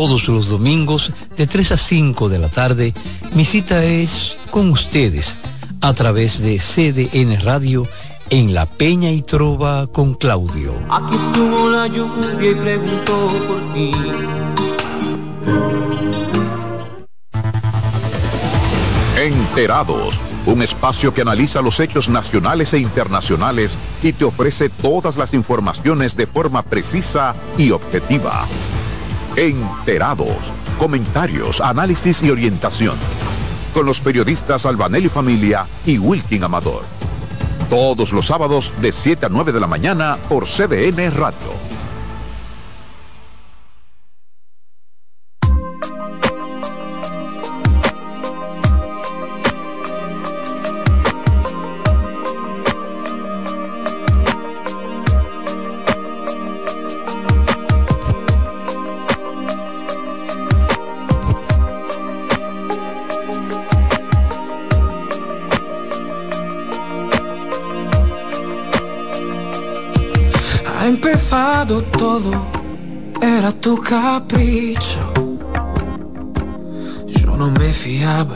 Todos los domingos de 3 a 5 de la tarde, mi cita es con ustedes a través de CDN Radio en La Peña y Trova con Claudio. Aquí estuvo la lluvia y preguntó por ti. Enterados, un espacio que analiza los hechos nacionales e internacionales y te ofrece todas las informaciones de forma precisa y objetiva. Enterados, comentarios, análisis y orientación. Con los periodistas Albanelli Familia y Wilkin Amador. Todos los sábados de 7 a 9 de la mañana por CDN Radio. Todo, era tu capricho. Yo no me fiaba,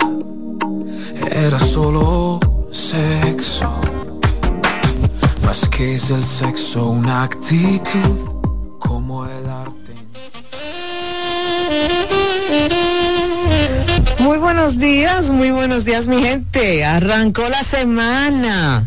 era solo sexo. Más que es el sexo, una actitud como el arte. Muy buenos días, muy buenos días mi gente. Arrancó la semana.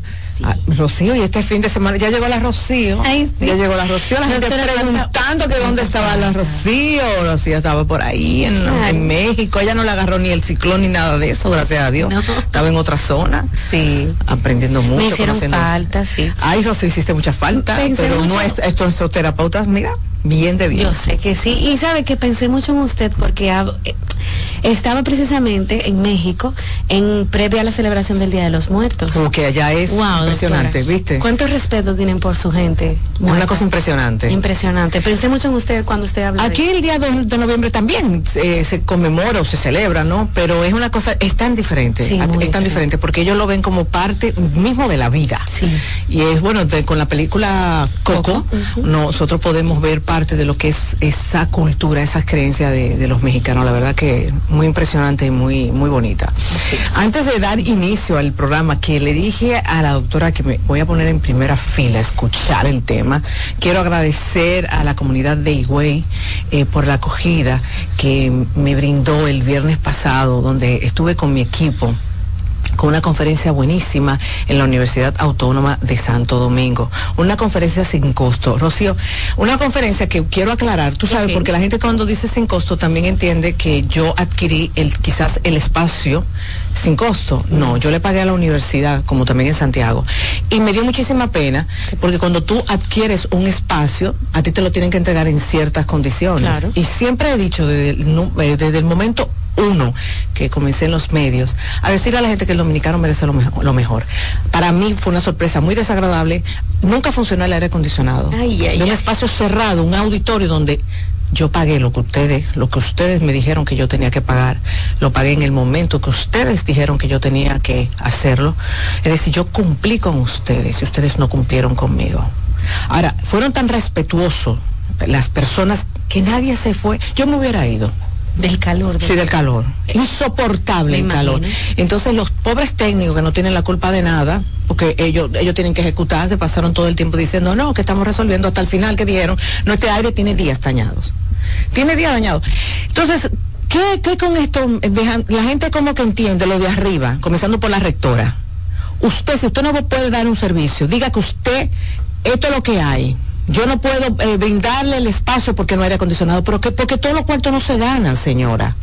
Rocío, y este fin de semana ya llegó la Rocío. Ya llegó la Rocío, la gente preguntando que dónde estaba la Rocío. Rocío estaba por ahí en, México. Ella no le agarró ni el ciclón ni nada de eso, gracias a Dios. Estaba en otra zona. Sí. Aprendiendo mucho. Me hicieron falta, sí. Ay, Rocío, hiciste mucha falta. pero no es, estos, estos terapeutas, mira, bien de bien. Yo sé que sí. Y sabe que pensé mucho en usted porque eh, estaba precisamente en México en previa a la celebración del Día de los Muertos. Como que allá es impresionante, ¿viste? ¿Cuánto respeto tienen por su gente? Una cosa impresionante. Impresionante. Pensé mucho en usted cuando usted habla. Aquí el día de, de noviembre también eh, se conmemora o se celebra, ¿no? Pero es una cosa, es tan diferente. es tan diferente porque ellos lo ven como parte mismo de la vida. Sí. Y es bueno, con la película Coco, nosotros podemos ver parte de lo que es esa cultura, esa creencia de, de los mexicanos. La verdad que muy impresionante y muy, muy bonita. Antes de dar inicio al programa, que le dije a la doctora que me voy a poner en primera fila a escuchar el tema, quiero agradecer a la comunidad de Higüey eh, por la acogida que me brindó el viernes pasado, donde estuve con mi equipo con una conferencia buenísima en la Universidad Autónoma de Santo Domingo. Una conferencia sin costo. Rocío, una conferencia que quiero aclarar, tú sabes, porque la gente cuando dice sin costo también entiende que yo adquirí el, quizás el espacio sin costo. No, yo le pagué a la universidad, como también en Santiago. Y me dio muchísima pena, porque cuando tú adquieres un espacio, a ti te lo tienen que entregar en ciertas condiciones. Y siempre he dicho desde eh, desde el momento uno que comencé en los medios a decir a la gente que el dominicano merece lo, mejor, lo mejor. Para mí fue una sorpresa muy desagradable. Nunca funcionó el aire acondicionado. de un espacio cerrado, un auditorio donde yo pagué lo que ustedes, lo que ustedes me dijeron que yo tenía que pagar, lo pagué en el momento que ustedes dijeron que yo tenía que hacerlo. Es decir, yo cumplí con ustedes y ustedes no cumplieron conmigo. Ahora, fueron tan respetuosos las personas que nadie se fue. Yo me hubiera ido. Del calor. sí, del calor. Insoportable el calor. Entonces los pobres técnicos que no tienen la culpa de nada, porque ellos, ellos tienen que ejecutar, se pasaron todo el tiempo diciendo, no, que estamos resolviendo hasta el final que dijeron, no, este aire tiene días dañados. Tiene días dañados. Entonces, ¿qué, qué con esto? la gente como que entiende lo de arriba, comenzando por la rectora. Usted, si usted no puede dar un servicio, diga que usted, esto es lo que hay yo no puedo eh, brindarle el espacio porque no hay aire acondicionado, pero que, porque todos los cuartos no se ganan, señora.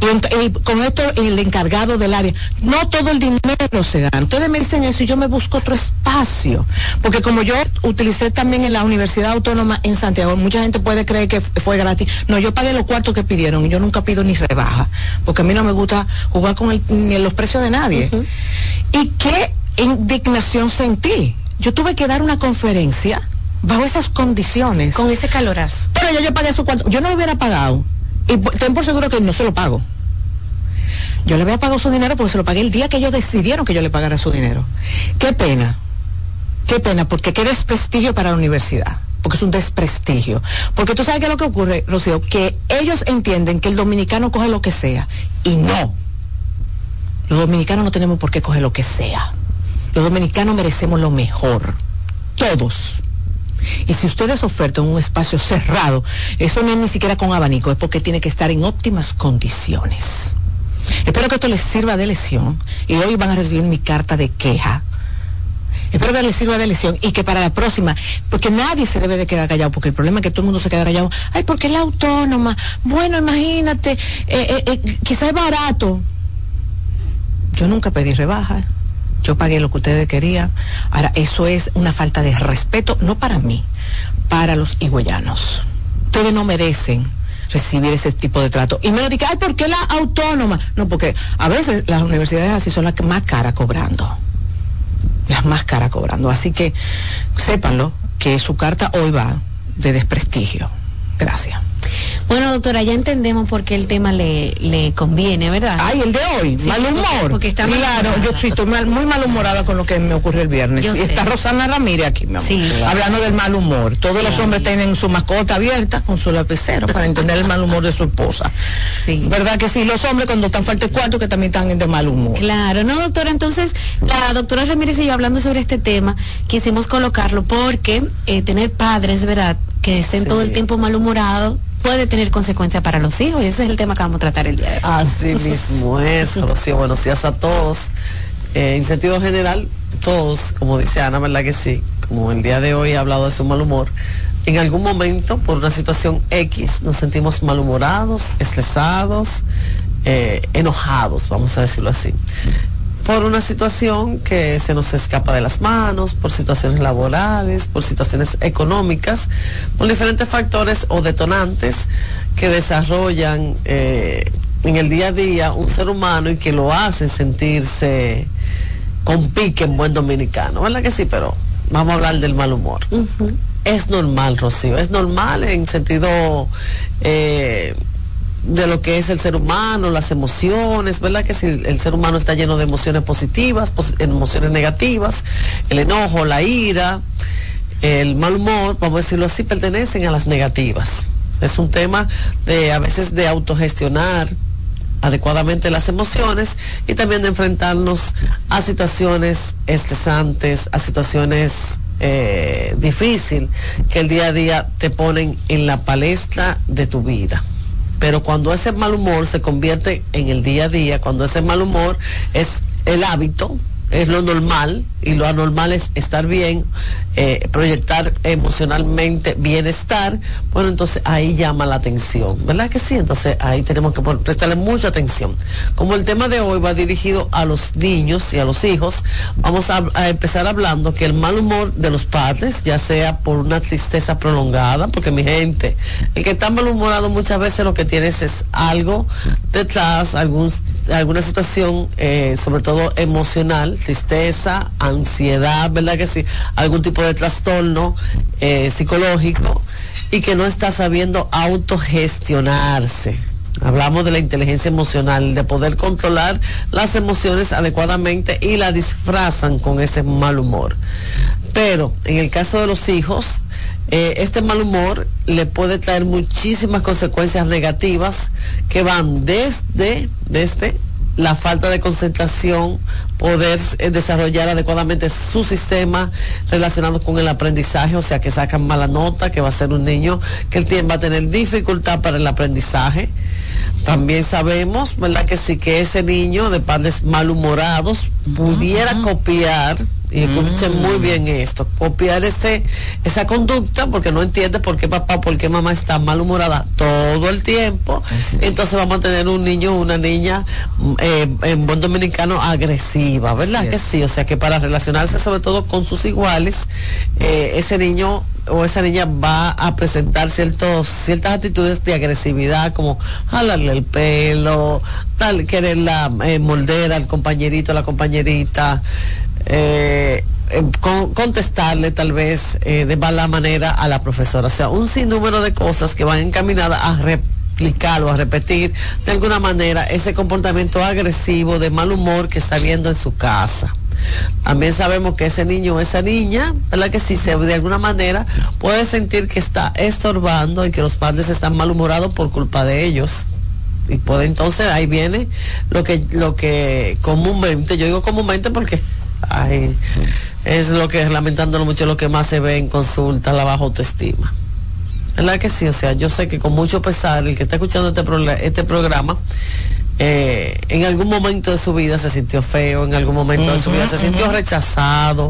Y, con esto el encargado del área, no todo el dinero se gana. Ustedes me dicen eso y yo me busco otro espacio. Porque como yo utilicé también en la Universidad Autónoma en Santiago, mucha gente puede creer que fue gratis. No, yo pagué los cuartos que pidieron y yo nunca pido ni rebaja. Porque a mí no me gusta jugar con el, ni los precios de nadie. Y qué indignación sentí. Yo tuve que dar una conferencia bajo esas condiciones. Con ese calorazo. Pero yo, yo pagué su cuarto. Yo no lo hubiera pagado. Y ten por seguro que no se lo pago. Yo le había pagado su dinero porque se lo pagué el día que ellos decidieron que yo le pagara su dinero. Qué pena. Qué pena, porque qué desprestigio para la universidad. Porque es un desprestigio. Porque tú sabes qué es lo que ocurre, Rocío, que ellos entienden que el dominicano coge lo que sea. Y no. Los dominicanos no tenemos por qué coger lo que sea. Los dominicanos merecemos lo mejor. Todos. Y si ustedes ofertan un espacio cerrado, eso no es ni siquiera con abanico, es porque tiene que estar en óptimas condiciones. Espero que esto les sirva de lesión y hoy van a recibir mi carta de queja. Espero que les sirva de lesión y que para la próxima, porque nadie se debe de quedar callado, porque el problema es que todo el mundo se queda callado. Ay, porque es la autónoma. Bueno, imagínate, eh, eh, eh, quizás es barato. Yo nunca pedí rebaja yo pagué lo que ustedes querían. Ahora, eso es una falta de respeto, no para mí, para los higüeyanos. Ustedes no merecen recibir ese tipo de trato. Y me lo dije, ay, ¿por qué la autónoma? No, porque a veces las universidades así son las más cara cobrando. Las más cara cobrando. Así que sépanlo, que su carta hoy va de desprestigio. Gracias. Bueno, doctora, ya entendemos por qué el tema le, le conviene, ¿verdad? Ay, el de hoy, mal humor. Porque está claro, yo estoy muy malhumorada con lo que me ocurrió el viernes. y está Rosana Ramírez aquí, mi amor, hablando del mal humor. Todos los hombres tienen su mascota abierta con su lapicero para entender el mal humor de su esposa. Sí. ¿Verdad que sí? Los hombres cuando están falta de cuarto que también están de mal humor. Claro, no, doctora, entonces la doctora Ramírez y yo hablando sobre este tema, quisimos colocarlo porque eh, tener padres, ¿verdad? Que estén todo el tiempo malhumorados puede tener consecuencias para los hijos y ese es el tema que vamos a tratar el día de hoy. Así mismo es, Rocío, buenos días a todos. Eh, en sentido general, todos, como dice Ana, ¿verdad que sí? Como el día de hoy ha hablado de su mal humor, en algún momento, por una situación X, nos sentimos malhumorados, estresados, eh, enojados, vamos a decirlo así. Por una situación que se nos escapa de las manos, por situaciones laborales, por situaciones económicas, por diferentes factores o detonantes que desarrollan eh, en el día a día un ser humano y que lo hace sentirse con pique en buen dominicano, ¿verdad que sí? Pero vamos a hablar del mal humor. Es normal, Rocío, es normal en sentido eh, de lo que es el ser humano, las emociones, ¿verdad? Que si el, ser humano está lleno de emociones positivas, emociones negativas, el enojo, la ira, el mal humor, vamos a decirlo así, pertenecen a las negativas. Es un tema de a veces de autogestionar adecuadamente las emociones y también de enfrentarnos a situaciones estresantes, a situaciones eh, difíciles que el día a día te ponen en la palestra de tu vida. Pero cuando ese mal humor se convierte en el día a día, cuando ese mal humor es el hábito, es lo normal y lo anormal es estar bien, eh, proyectar emocionalmente bienestar, bueno, entonces ahí llama la atención, ¿verdad que sí? Entonces ahí tenemos que prestarle mucha atención. Como el tema de hoy va dirigido a los niños y a los hijos, vamos a, empezar hablando que el mal humor de los padres, ya sea por una tristeza prolongada, porque mi gente, el que está malhumorado muchas veces lo que tienes es algo detrás, algún, alguna situación, eh, sobre todo emocional, tristeza, ansiedad, ¿verdad que sí? Algún tipo de trastorno eh, psicológico y que no está sabiendo autogestionarse. Hablamos de la inteligencia emocional, de poder controlar las emociones adecuadamente y la disfrazan con ese mal humor. Pero en el caso de los hijos, eh, este mal humor le puede traer muchísimas consecuencias negativas que van desde, desde la falta de concentración, poder eh, desarrollar adecuadamente su sistema relacionado con el aprendizaje, o sea, que sacan mala nota, que va a ser un niño que el va a tener dificultad para el aprendizaje. También sabemos, ¿verdad? Que sí que ese niño de padres malhumorados pudiera copiar y escuchen muy mm. bien esto, copiar ese, esa conducta porque no entiende por qué papá, por qué mamá está malhumorada todo el tiempo. Entonces vamos a tener un niño, una niña eh, en buen dominicano agresiva, ¿verdad? Que sí, o sea que para relacionarse sobre todo con sus iguales, eh, ese niño o esa niña va a presentar ciertos, ciertas actitudes de agresividad como jalarle el pelo, tal, quererla eh, molder al compañerito, a la compañerita, eh, eh, contestarle tal vez eh, de mala manera a la profesora. O sea, un sinnúmero de cosas que van encaminadas a replicar o a repetir de alguna manera ese comportamiento agresivo de mal humor que está viendo en su casa. También sabemos que ese niño o esa niña, ¿verdad? Que si se de alguna manera puede sentir que está estorbando y que los padres están malhumorados por culpa de ellos y puede entonces ahí viene lo que lo que comúnmente yo digo comúnmente porque Ay, es lo que, lamentándolo mucho, lo que más se ve en consulta, la baja autoestima. ¿Verdad que sí? O sea, yo sé que con mucho pesar, el que está escuchando este, este programa, eh, en algún momento de su vida se sintió feo, en algún momento de su vida se sintió rechazado,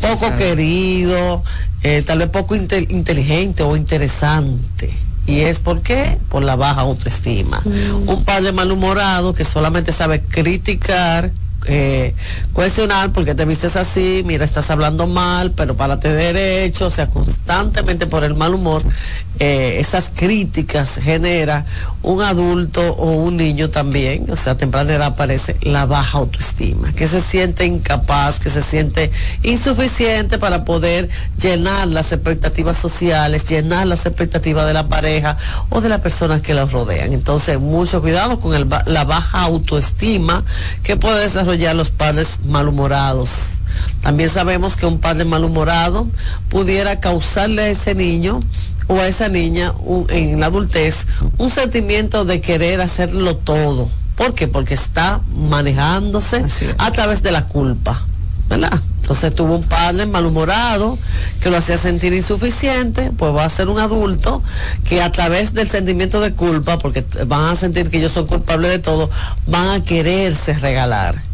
poco querido, eh, tal vez poco inteligente o interesante. ¿Y es por qué? Por la baja autoestima. Un padre malhumorado que solamente sabe criticar, eh, cuestionar porque te vistes así, mira, estás hablando mal, pero párate derecho, o sea, constantemente por el mal humor, eh, esas críticas genera un adulto o un niño también, o sea, a temprana edad aparece la baja autoestima, que se siente incapaz, que se siente insuficiente para poder llenar las expectativas sociales, llenar las expectativas de la pareja o de las personas que los rodean. Entonces, mucho cuidado con la baja autoestima que puede desarrollar los padres malhumorados. También sabemos que un padre malhumorado pudiera causarle a ese niño o a esa niña en la adultez un sentimiento de querer hacerlo todo. ¿Por qué? Porque está manejándose a través de la culpa. ¿verdad? Entonces tuvo un padre malhumorado que lo hacía sentir insuficiente, pues va a ser un adulto que a través del sentimiento de culpa, porque van a sentir que ellos son culpables de todo, van a quererse regalar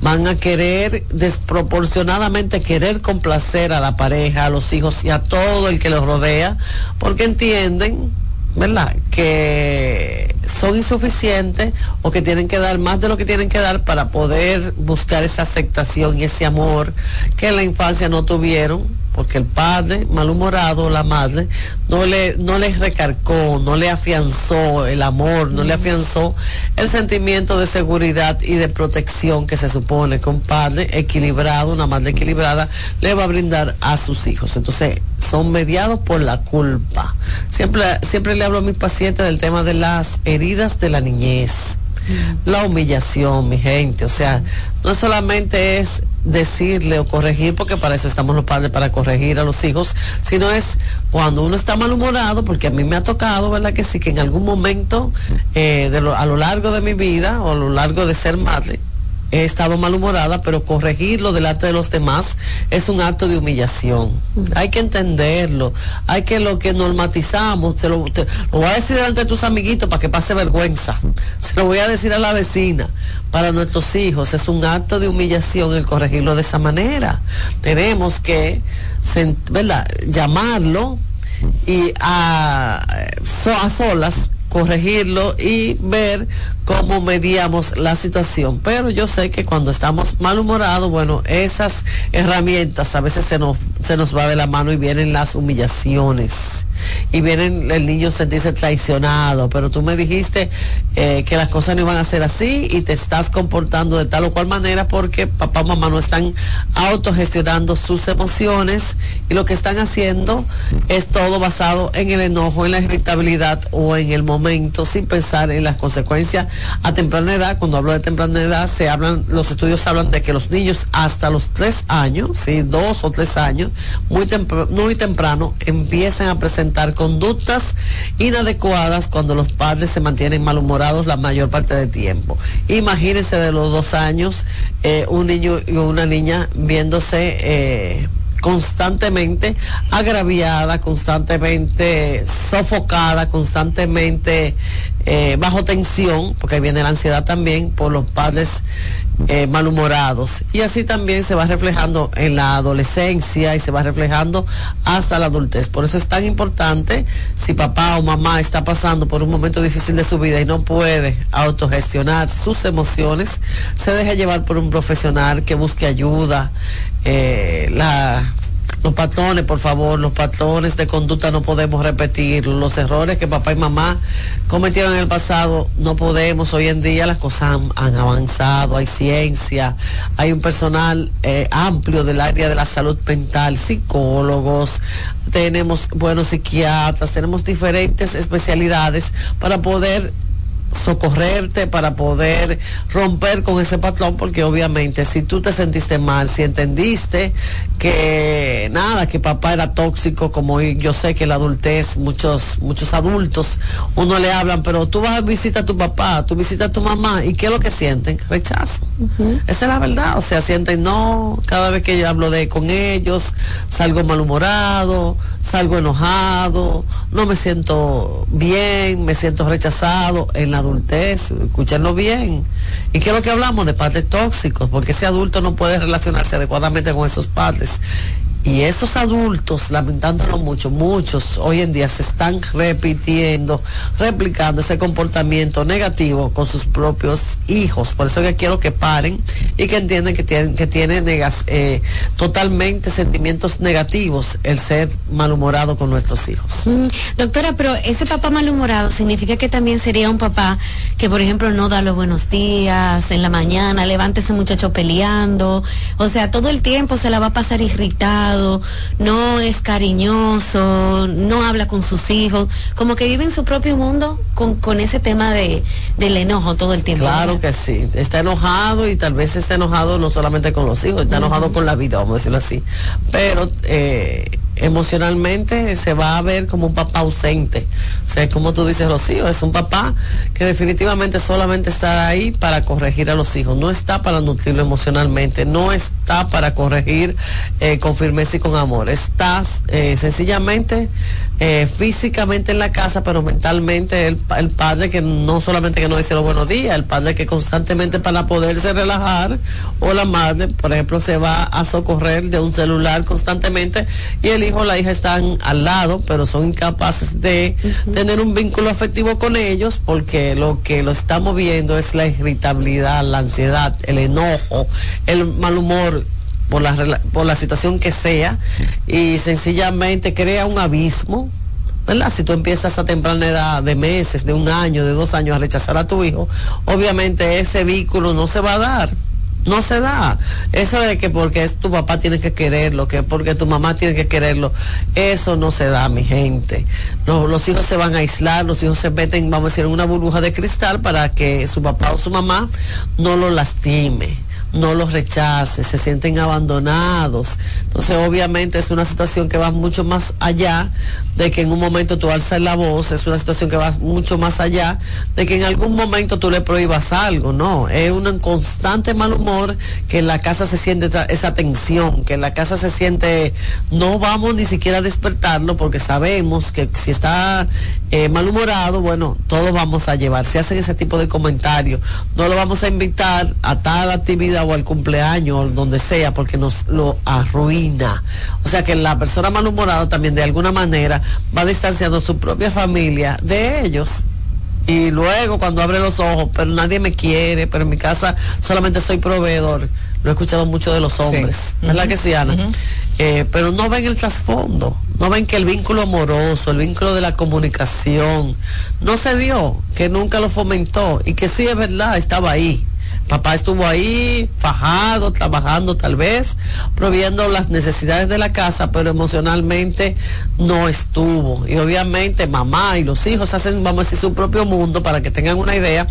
van a querer desproporcionadamente querer complacer a la pareja, a los hijos y a todo el que los rodea, porque entienden ¿verdad? Que son insuficientes o que tienen que dar más de lo que tienen que dar para poder buscar esa aceptación y ese amor que en la infancia no tuvieron porque el padre malhumorado, la madre, no le, no les recarcó, no le afianzó el amor, no le afianzó el sentimiento de seguridad y de protección que se supone que un padre equilibrado, una madre equilibrada, le va a brindar a sus hijos. Entonces, son mediados por la culpa. Siempre, siempre le hablo a mis pacientes del tema de las heridas de la niñez la humillación, mi gente. O sea, no solamente es decirle o corregir, porque para eso estamos los padres, para corregir a los hijos, sino es cuando uno está malhumorado, porque a mí me ha tocado, ¿verdad? Que sí, que en algún momento eh, a lo largo de mi vida o a lo largo de ser madre, he estado malhumorada, pero corregirlo delante de los demás es un acto de humillación. Hay que entenderlo, hay que lo que normatizamos, te lo, voy a decir delante de tus amiguitos para que pase vergüenza, se lo voy a decir a la vecina, para nuestros hijos es un acto de humillación el corregirlo de esa manera. Tenemos que, ¿verdad? llamarlo y a, a solas corregirlo y ver cómo mediamos la situación. Pero yo sé que cuando estamos malhumorados, bueno, esas herramientas a veces se nos, se nos va de la mano y vienen las humillaciones y vienen el niño sentirse traicionado, pero tú me dijiste eh, que las cosas no iban a ser así y te estás comportando de tal o cual manera porque papá o mamá no están autogestionando sus emociones y lo que están haciendo es todo basado en el enojo, en la irritabilidad o en el momento sin pensar en las consecuencias a temprana edad. Cuando hablo de temprana edad, se hablan, los estudios hablan de que los niños hasta los tres años, ¿sí? dos o tres años, muy, muy temprano, empiezan a presentar conductas inadecuadas cuando los padres se mantienen malhumorados la mayor parte del tiempo. Imagínense de los dos años eh, un niño y una niña viéndose... Eh, constantemente agraviada, constantemente sofocada, constantemente eh, bajo tensión, porque viene la ansiedad también por los padres eh, malhumorados. Y así también se va reflejando en la adolescencia y se va reflejando hasta la adultez. Por eso es tan importante si papá o mamá está pasando por un momento difícil de su vida y no puede autogestionar sus emociones, se deje llevar por un profesional que busque ayuda. Eh, la los patrones, por favor, los patrones de conducta no podemos repetir. Los errores que papá y mamá cometieron en el pasado no podemos. Hoy en día las cosas han, avanzado, hay ciencia, hay un personal eh, amplio del área de la salud mental, psicólogos, tenemos buenos psiquiatras, tenemos diferentes especialidades para poder socorrerte para poder romper con ese patrón porque obviamente si tú te sentiste mal si entendiste que nada que papá era tóxico como yo sé que la adultez muchos muchos adultos uno le hablan pero tú vas a visitar a tu papá tú visitas a tu mamá y qué es lo que sienten rechazo. Esa es la verdad o sea sienten no cada vez que yo hablo de con ellos salgo malhumorado salgo enojado no me siento bien me siento rechazado en la adultez, escúchenlo bien. ¿Y qué es lo que hablamos? De padres tóxicos, porque ese adulto no puede relacionarse adecuadamente con esos padres. Y esos adultos, lamentándolo mucho, muchos hoy en día se están repitiendo, replicando ese comportamiento negativo con sus propios hijos. Por eso que quiero que paren y que entiendan que tienen, que tienen eh, totalmente sentimientos negativos el ser malhumorado con nuestros hijos. Mm, doctora, pero ese papá malhumorado significa que también sería un papá que, por ejemplo, no da los buenos días en la mañana, levanta ese muchacho peleando, o sea, todo el tiempo se la va a pasar irritado no es cariñoso, no habla con sus hijos, como que vive en su propio mundo con, ese tema de, del enojo todo el tiempo. Claro que sí, está enojado y tal vez está enojado no solamente con los hijos, está enojado con la vida, vamos a decirlo así, pero... Eh, emocionalmente se va a ver como un papá ausente. O sea, como tú dices, Rocío, es un papá que definitivamente solamente está ahí para corregir a los hijos, no está para nutrirlo emocionalmente, no está para corregir eh, con firmeza y con amor, está eh, sencillamente eh, físicamente en la casa, pero mentalmente el, el, padre que no solamente que no dice los buenos días, el padre que constantemente para poderse relajar, o la madre, por ejemplo, se va a socorrer de un celular constantemente y el hijo o la hija están al lado, pero son incapaces de tener un vínculo afectivo con ellos porque lo que lo está moviendo es la irritabilidad, la ansiedad, el enojo, el mal humor por la, por la situación que sea y sencillamente crea un abismo ¿verdad? Si tú empiezas a temprana edad de meses, de un año, de dos años a rechazar a tu hijo, obviamente ese vínculo no se va a dar. No se da. Eso de que porque es tu papá tiene que quererlo, que porque tu mamá tiene que quererlo, eso no se da, mi gente. Los, los hijos se van a aislar, los hijos se meten, vamos a decir, en una burbuja de cristal para que su papá o su mamá no lo lastime no los rechace, se sienten abandonados. Entonces, obviamente es una situación que va mucho más allá de que en un momento tú alzas la voz, es una situación que va mucho más allá de que en algún momento tú le prohíbas algo, no, es un constante mal humor que en la casa se siente esa, tensión, que en la casa se siente, no vamos ni siquiera a despertarlo porque sabemos que si está eh, malhumorado, bueno, todos vamos a llevar, si hacen ese tipo de comentarios, no lo vamos a invitar a tal actividad o al cumpleaños o donde sea porque nos lo arruina. O sea que la persona malhumorada también de alguna manera va distanciando su propia familia de ellos. Y luego cuando abre los ojos, pero nadie me quiere, pero en mi casa solamente soy proveedor. Lo he escuchado mucho de los hombres, ¿verdad que sí, Ana? Eh, pero no ven el trasfondo, no ven que el vínculo amoroso, el vínculo de la comunicación, no se dio, que nunca lo fomentó y que sí es verdad, estaba ahí Papá estuvo ahí fajado, trabajando tal vez, proviendo las necesidades de la casa, pero emocionalmente no estuvo. Y obviamente mamá y los hijos hacen, vamos a decir, su propio mundo para que tengan una idea.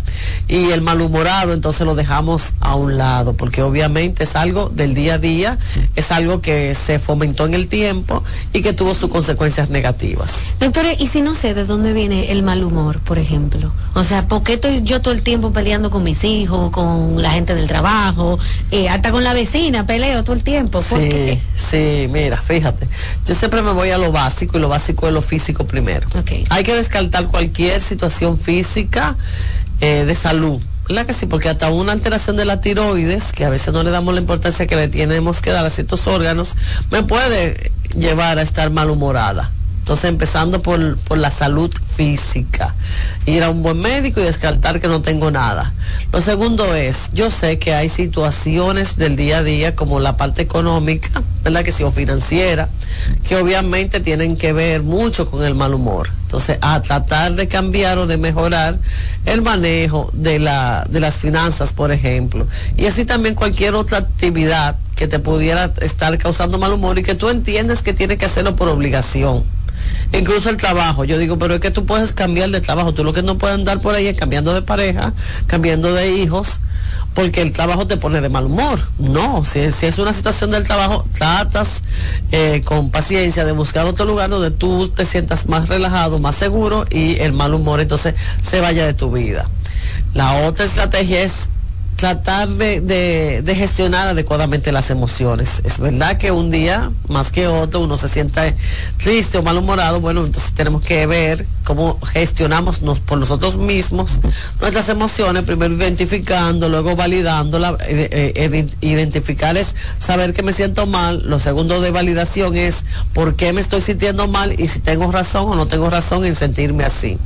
Y el malhumorado entonces lo dejamos a un lado, porque obviamente es algo del día a día, es algo que se fomentó en el tiempo y que tuvo sus consecuencias negativas. Doctora, ¿y si no sé de dónde viene el mal humor, por ejemplo? O sea, ¿por qué estoy yo todo el tiempo peleando con mis hijos, con la gente del trabajo, eh, hasta con la vecina peleo todo el tiempo. sí, sí, mira, fíjate, yo siempre me voy a lo básico y lo básico es lo físico primero. Hay que descartar cualquier situación física eh, de salud. ¿Verdad que sí? Porque hasta una alteración de la tiroides, que a veces no le damos la importancia que le tenemos que dar a ciertos órganos, me puede llevar a estar malhumorada. Entonces, empezando por, por, la salud física, ir a un buen médico y descartar que no tengo nada. Lo segundo es, yo sé que hay situaciones del día a día, como la parte económica, ¿verdad? Que si o financiera, que obviamente tienen que ver mucho con el mal humor. Entonces, a tratar de cambiar o de mejorar el manejo de, la, de las finanzas, por ejemplo. Y así también cualquier otra actividad que te pudiera estar causando mal humor y que tú entiendes que tienes que hacerlo por obligación incluso el trabajo. Yo digo, pero es que tú puedes cambiar de trabajo. Tú lo que no puedes andar por ahí es cambiando de pareja, cambiando de hijos, porque el trabajo te pone de mal humor. No, si, es una situación del trabajo, tratas eh, con paciencia de buscar otro lugar donde tú te sientas más relajado, más seguro y el mal humor entonces se vaya de tu vida. La otra estrategia es tratar de, de, gestionar adecuadamente las emociones. Es verdad que un día, más que otro, uno se sienta triste o malhumorado, bueno, entonces tenemos que ver cómo gestionamos nos, por nosotros mismos nuestras emociones, primero identificando, luego validándola. Eh, eh, identificar es saber que me siento mal, lo segundo de validación es por qué me estoy sintiendo mal y si tengo razón o no tengo razón en sentirme así.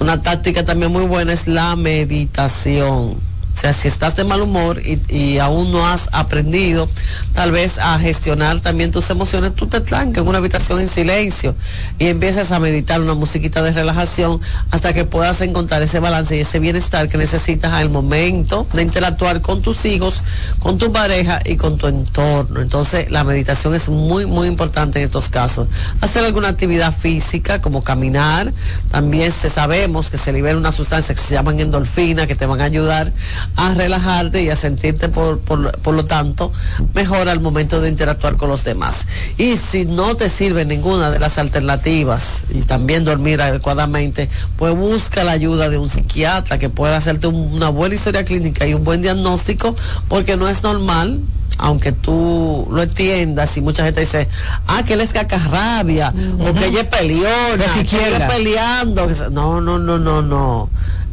Una táctica también muy buena es la meditación sea, si estás de mal humor y, aún no has aprendido tal vez a gestionar también tus emociones, tú te trancas en una habitación en silencio y empiezas a meditar una musiquita de relajación hasta que puedas encontrar ese balance y ese bienestar que necesitas al momento de interactuar con tus hijos, con tu pareja y con tu entorno. Entonces, la meditación es muy, muy importante en estos casos. Hacer alguna actividad física como caminar, también se sabemos que se libera una sustancia que se llaman endorfina que te van a ayudar a relajarte y a sentirte por, por, lo tanto mejor al momento de interactuar con los demás. Y si no te sirve ninguna de las alternativas y también dormir adecuadamente, pues busca la ayuda de un psiquiatra que pueda hacerte una buena historia clínica y un buen diagnóstico, porque no es normal aunque tú lo entiendas y mucha gente dice, ah, que él es cacarrabia, o que ella es peleona, que quiere peleando. No, no, no, no, no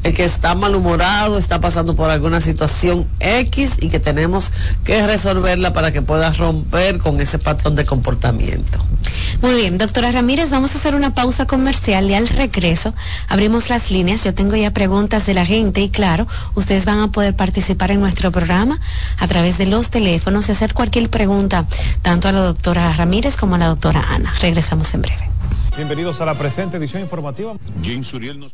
el que está malhumorado, está pasando por alguna situación X y que tenemos que resolverla para que pueda romper con ese patrón de comportamiento. Muy bien, doctora Ramírez, vamos a hacer una pausa comercial y al regreso abrimos las líneas. Yo tengo ya preguntas de la gente y claro, ustedes van a poder participar en nuestro programa a través de los teléfonos y hacer cualquier pregunta, tanto a la doctora Ramírez como a la doctora Ana. Regresamos en breve. Bienvenidos a la presente edición informativa. Suriel nos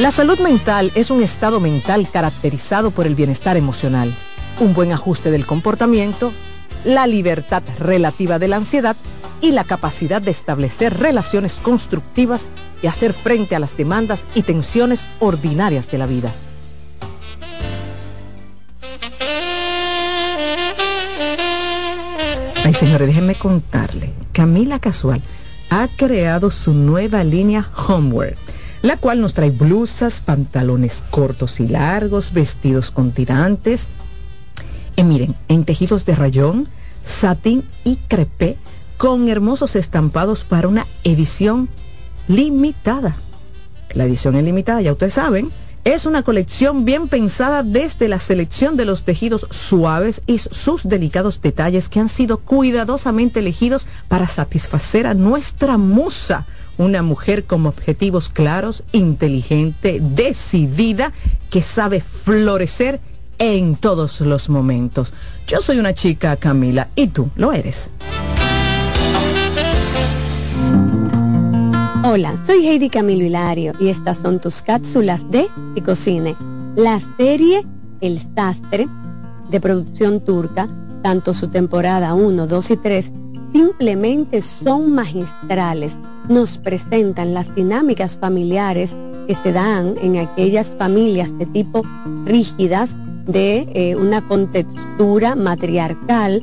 La salud mental es un estado mental caracterizado por el bienestar emocional, un buen ajuste del comportamiento, la libertad relativa de la ansiedad y la capacidad de establecer relaciones constructivas y hacer frente a las demandas y tensiones ordinarias de la vida. Ay, señores, déjenme contarle. Camila Casual ha creado su nueva línea Homeware la cual nos trae blusas, pantalones cortos y largos, vestidos con tirantes. Y miren, en tejidos de rayón, satín y crepé, con hermosos estampados para una edición limitada. La edición es limitada, ya ustedes saben, es una colección bien pensada desde la selección de los tejidos suaves y sus delicados detalles que han sido cuidadosamente elegidos para satisfacer a nuestra musa una mujer con objetivos claros, inteligente, decidida, que sabe florecer en todos los momentos. Yo soy una chica, Camila, y tú lo eres. Hola, soy Heidi Camilo Hilario y estas son tus cápsulas de Ticocine. La serie El Sastre, de producción turca, tanto su temporada 1, 2 y 3, simplemente son magistrales. Nos presentan las dinámicas familiares que se dan en aquellas familias de tipo rígidas, de eh, una contextura matriarcal,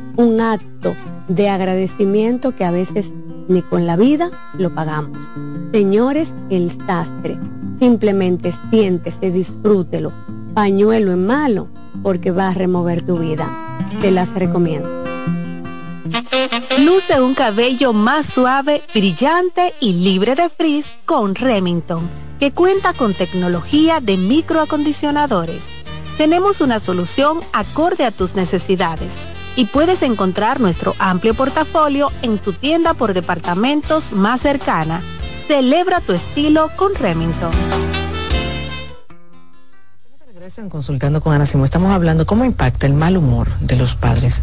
un acto de agradecimiento que a veces ni con la vida lo pagamos. Señores, el sastre, simplemente siéntese, disfrútelo, pañuelo en malo porque va a remover tu vida. Te las recomiendo. Luce un cabello más suave, brillante y libre de frizz con Remington, que cuenta con tecnología de microacondicionadores. Tenemos una solución acorde a tus necesidades y puedes encontrar nuestro amplio portafolio en tu tienda por departamentos más cercana. Celebra tu estilo con Remington en Consultando con Ana Simón estamos hablando cómo impacta el mal humor de los padres,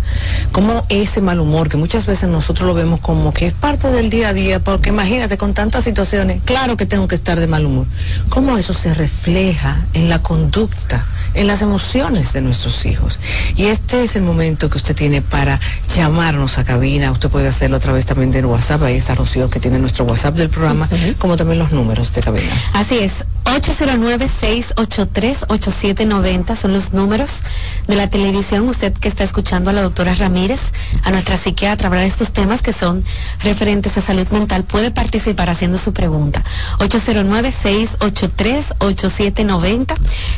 cómo ese mal humor que muchas veces nosotros lo vemos como que es parte del día a día, porque imagínate con tantas situaciones, claro que tengo que estar de mal humor, cómo eso se refleja en la conducta en las emociones de nuestros hijos. Y este es el momento que usted tiene para llamarnos a cabina. Usted puede hacerlo a través también del WhatsApp. Ahí está Rocío que tiene nuestro WhatsApp del programa, como también los números de cabina. Así es. 809-683-8790 son los números de la televisión. Usted que está escuchando a la doctora Ramírez, a nuestra psiquiatra, hablar de estos temas que son referentes a salud mental, puede participar haciendo su pregunta. 809-683-8790.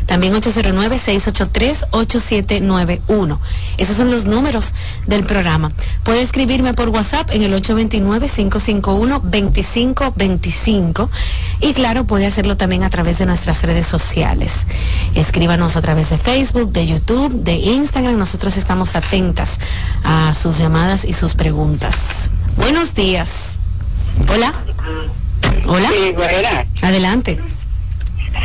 También 809 683-8791. Esos son los números del programa. Puede escribirme por WhatsApp en el 829-551-2525 y claro, puede hacerlo también a través de nuestras redes sociales. Escríbanos a través de Facebook, de YouTube, de Instagram. Nosotros estamos atentas a sus llamadas y sus preguntas. Buenos días. Hola. Hola. Sí, buena. Adelante.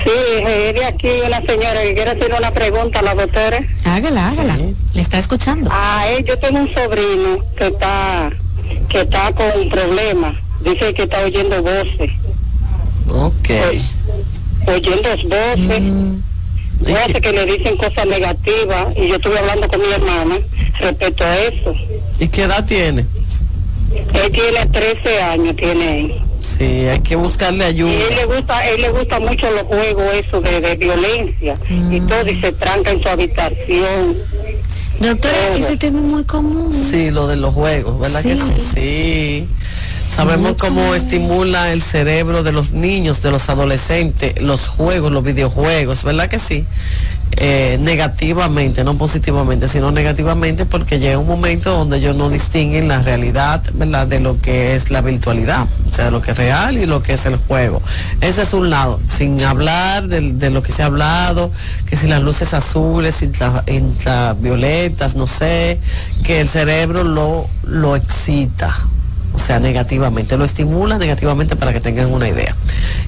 Sí, es de aquí una señora que quiere hacer una pregunta a la doctora. Hágala, hágala. Le está escuchando. Ah, eh, yo tengo un sobrino que está que está con un problema. Dice que está oyendo voces. Ok. oyendo voces. Mm. Voces que le dicen cosas negativas y yo estuve hablando con mi hermana respecto a eso. ¿Y qué edad tiene? Él tiene 13 años, tiene él. Sí, hay que buscarle Y ayuda. él le gusta, él le gusta mucho los juegos eso de, de violencia y todo y se tranca en su habitación. Doctora, ese tema es muy común. Sí, lo de los juegos, ¿verdad que Sí. sí? Sabemos cómo estimula el cerebro de los niños, de los adolescentes, los juegos, los videojuegos, ¿verdad que sí? Eh, negativamente, no positivamente, sino negativamente porque llega un momento donde ellos no distinguen la realidad, ¿verdad? De lo que es la virtualidad, o sea, lo que es real y lo que es el juego. Ese es un lado, sin hablar de, de lo que se ha hablado, que si las luces azules, intravioletas, no sé, que el cerebro lo, lo excita o sea, negativamente, lo estimula negativamente para que tengan una idea.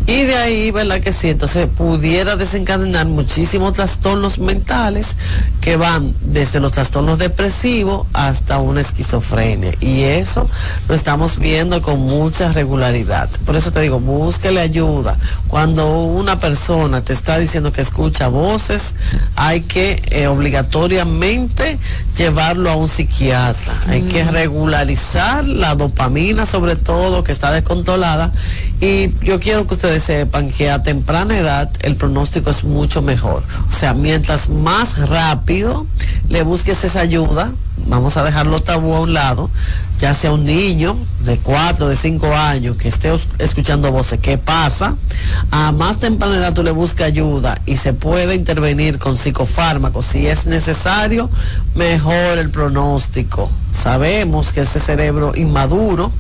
Y de ahí, ¿verdad que sí? Entonces pudiera desencadenar muchísimos trastornos mentales que van desde los trastornos depresivos hasta una esquizofrenia. Y eso lo estamos viendo con mucha regularidad. Por eso te digo, búsquele ayuda. Cuando una persona te está diciendo que escucha voces, hay que eh, obligatoriamente llevarlo a un psiquiatra. Hay que regularizar la dopamina, sobre todo, que está descontrolada. Y yo quiero que ustedes sepan que a temprana edad el pronóstico es mucho mejor. O sea, mientras más rápido le busques esa ayuda, vamos a dejarlo tabú a un lado, ya sea un niño de 4, de 5 años que esté escuchando voces, ¿qué pasa? A más temprana edad tú le buscas ayuda y se puede intervenir con psicofármacos si es necesario, mejor el pronóstico. Sabemos que ese cerebro inmaduro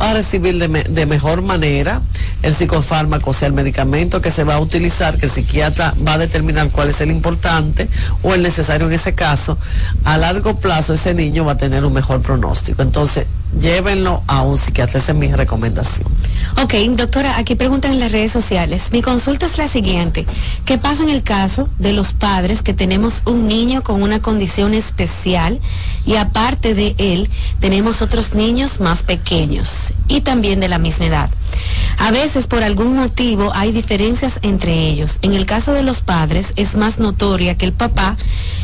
va a recibir de, de mejor manera el psicofármaco, o sea, el medicamento que se va a utilizar, que el psiquiatra va a determinar cuál es el importante o el necesario en ese caso. A largo plazo ese niño va a tener un mejor pronóstico. Entonces, llévenlo a un psiquiatra, esa es mi recomendación. Ok, doctora, aquí preguntan en las redes sociales. Mi consulta es la siguiente. ¿Qué pasa en el caso de los padres que tenemos un niño con una condición especial y aparte de él tenemos otros niños más pequeños y también de la misma edad? A veces por algún motivo hay diferencias entre ellos. En el caso de los padres es más notoria que el papá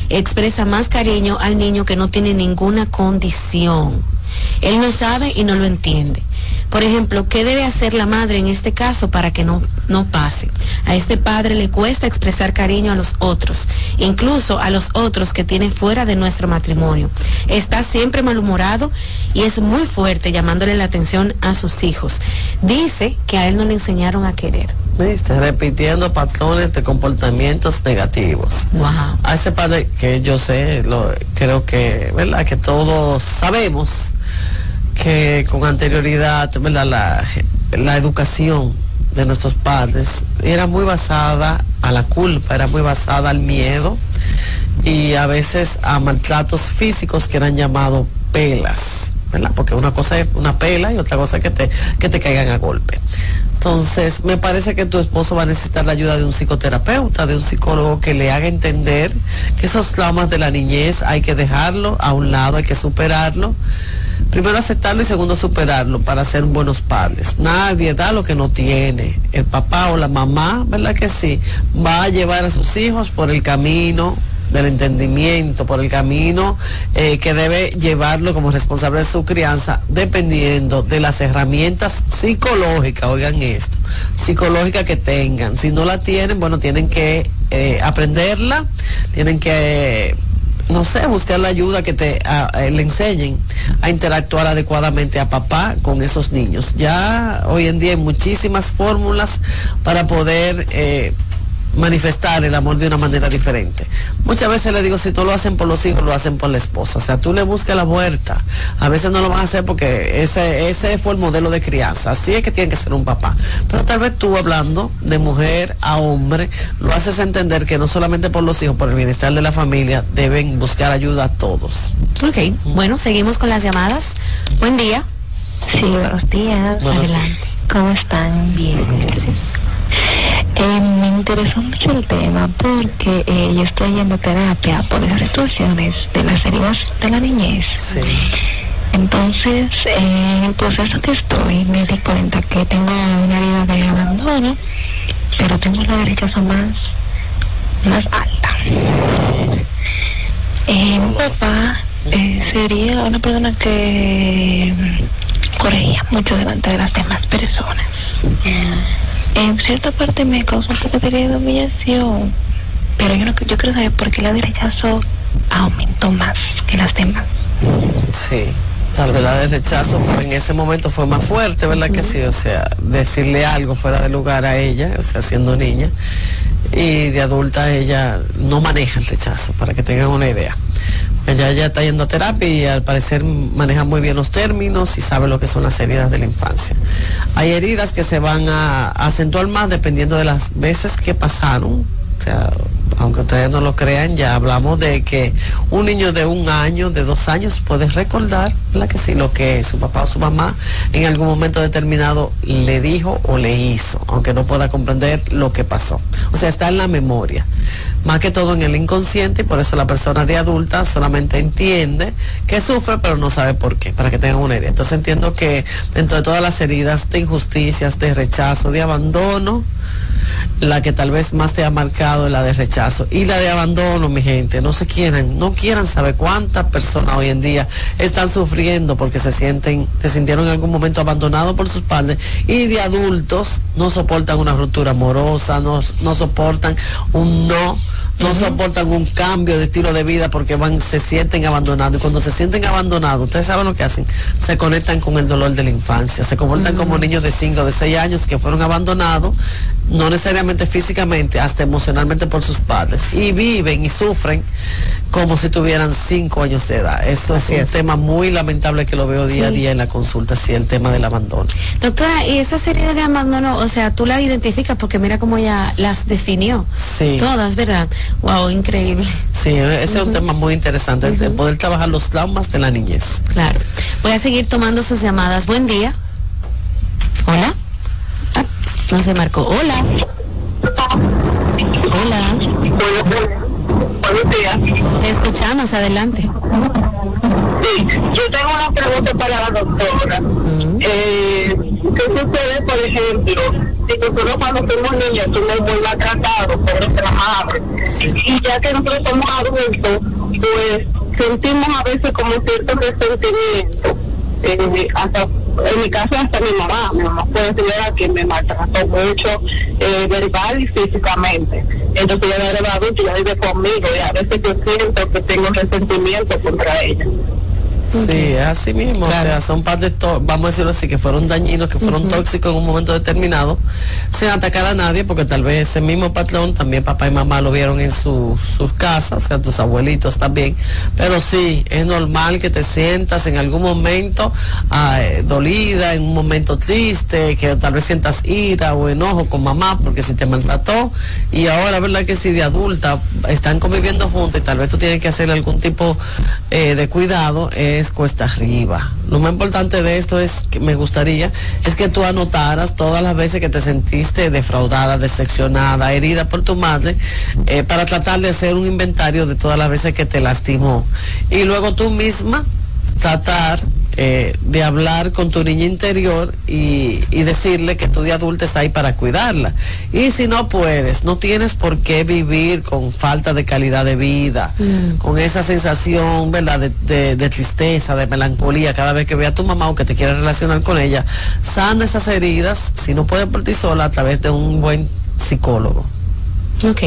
expresa más cariño al niño que no tiene ninguna condición. Él no sabe y no lo entiende. Por ejemplo, ¿qué debe hacer la madre en este caso para que no, no pase? A este padre le cuesta expresar cariño a los otros, incluso a los otros que tiene fuera de nuestro matrimonio. Está siempre malhumorado y es muy fuerte llamándole la atención a sus hijos. Dice que a él no le enseñaron a querer. ¿Viste? Repitiendo patrones de comportamientos negativos. A ese padre que yo sé, lo, creo que, ¿verdad? Que todos sabemos que con anterioridad. La, la educación de nuestros padres era muy basada a la culpa, era muy basada al miedo y a veces a maltratos físicos que eran llamados pelas, ¿verdad? Porque una cosa es una pela y otra cosa es que te, que te caigan a golpe. Entonces, me parece que tu esposo va a necesitar la ayuda de un psicoterapeuta, de un psicólogo que le haga entender que esos traumas de la niñez hay que dejarlo a un lado, hay que superarlo. Primero aceptarlo y segundo superarlo para ser buenos padres. Nadie da lo que no tiene. El papá o la mamá, ¿verdad que sí? Va a llevar a sus hijos por el camino del entendimiento, por el camino eh, que debe llevarlo como responsable de su crianza, dependiendo de las herramientas psicológicas, oigan esto, psicológicas que tengan. Si no la tienen, bueno, tienen que eh, aprenderla, tienen que... no sé, buscar la ayuda que te le enseñen a interactuar adecuadamente a papá con esos niños. Ya hoy en día hay muchísimas fórmulas para poder eh, manifestar el amor de una manera diferente. Muchas veces le digo, si no lo hacen por los hijos, lo hacen por la esposa. O sea, tú le buscas la vuelta. A veces no lo van a hacer porque ese, ese fue el modelo de crianza. Así es que tiene que ser un papá. Pero tal vez tú hablando de mujer a hombre, lo haces entender que no solamente por los hijos, por el bienestar de la familia, deben buscar ayuda a todos. Ok, bueno, seguimos con las llamadas. Buen día. Sí, buenos días. Adelante. ¿Cómo están? Bien, gracias. Eh, me interesó mucho el tema porque eh, yo estoy yendo terapia por esas situaciones de las heridas de la niñez. Sí. Entonces, eh, en el proceso que estoy, me di cuenta que tengo una herida de abandono, pero tengo la de rechazo más, más alta. Eh, mi papá eh, sería una persona que mm, corregía mucho delante de las demás personas. En cierta parte me causó un poco de humillación, pero yo, no, yo quiero saber por qué la de rechazo aumentó más que las demás. Sí, tal vez la de rechazo fue, en ese momento fue más fuerte, ¿verdad que sí? O sea, decirle algo fuera de lugar a ella, o sea, siendo niña, y de adulta ella no maneja el rechazo, para que tengan una idea. Ella ya está yendo a terapia y al parecer maneja muy bien los términos y sabe lo que son las heridas de la infancia. Hay heridas que se van a acentuar más dependiendo de las veces que pasaron. O sea, aunque ustedes no lo crean, ya hablamos de que un niño de un año, de dos años, puede recordar, ¿verdad que sí? Lo que su papá o su mamá en algún momento determinado le dijo o le hizo, aunque no pueda comprender lo que pasó. O sea, está en la memoria, más que todo en el inconsciente, y por eso la persona de adulta solamente entiende que sufre, pero no sabe por qué, para que tengan una idea. Entonces entiendo que dentro de todas las heridas de injusticias, de rechazo, de abandono, la que tal vez más te ha marcado es la de rechazo y la de abandono, mi gente. No se quieran, no quieran saber cuántas personas hoy en día están sufriendo porque se sienten, se sintieron en algún momento abandonados por sus padres y de adultos no soportan una ruptura amorosa, no, no soportan un no, no soportan un cambio de estilo de vida porque van, se sienten abandonados. Y cuando se sienten abandonados, ustedes saben lo que hacen, se conectan con el dolor de la infancia, se comportan como niños de 5 o de 6 años que fueron abandonados, no necesariamente físicamente, hasta emocionalmente por sus padres y viven y sufren como si tuvieran 5 años de edad. Eso es un tema muy lamentable que lo veo día a día en la consulta, sí, el tema del abandono. Doctora, y esa serie de abandono, o sea, tú la identificas porque mira cómo ella las definió. Sí. Todas, ¿verdad? Wow, increíble. Sí, ese es un tema muy interesante, el de poder trabajar los traumas de la niñez. Claro. Voy a seguir tomando sus llamadas. Buen día. Hola. No se marcó. Hola. Hola. Buenos días. Te escuchamos, adelante. Sí, yo tengo una pregunta para la doctora. eh, ¿Qué sucede, por ejemplo, si nosotros cuando somos niños somos muy maltratados por nuestra madre? Y ya que nosotros somos adultos, pues sentimos a veces como cierto resentimiento. Eh, hasta, en mi caso, hasta mi mamá. Mi mamá fue señora que me maltrató mucho, eh, verbal y físicamente. Entonces, ella era adulta y ella vive conmigo y a veces yo siento que tengo resentimiento contra ella. Sí, es así mismo, o sea, son parte, to- vamos a decirlo así, que fueron dañinos, que fueron tóxicos en un momento determinado, sin atacar a nadie, porque tal vez ese mismo patrón, también papá y mamá lo vieron en su- sus casas, o sea, tus abuelitos también, pero sí, es normal que te sientas en algún momento ah, eh, dolida, en un momento triste, que tal vez sientas ira o enojo con mamá, porque si te maltrató, y ahora, ¿verdad que si de adulta están conviviendo juntos y tal vez tú tienes que hacer algún tipo eh, de cuidado, es cuesta arriba. Lo más importante de esto es que me gustaría, es que tú anotaras todas las veces que te sentiste defraudada, decepcionada, herida por tu madre, eh, para tratar de hacer un inventario de todas las veces que te lastimó. Y luego tú misma tratar eh, de hablar con tu niña interior y, y decirle que tú de adulta estás ahí para cuidarla. Y si no puedes, no tienes por qué vivir con falta de calidad de vida, con esa sensación, ¿verdad?, de, de- de tristeza, de melancolía cada vez que ve a tu mamá o que te quiere relacionar con ella. Sana esas heridas, si no puedes por ti sola, a través de un buen psicólogo. Ok.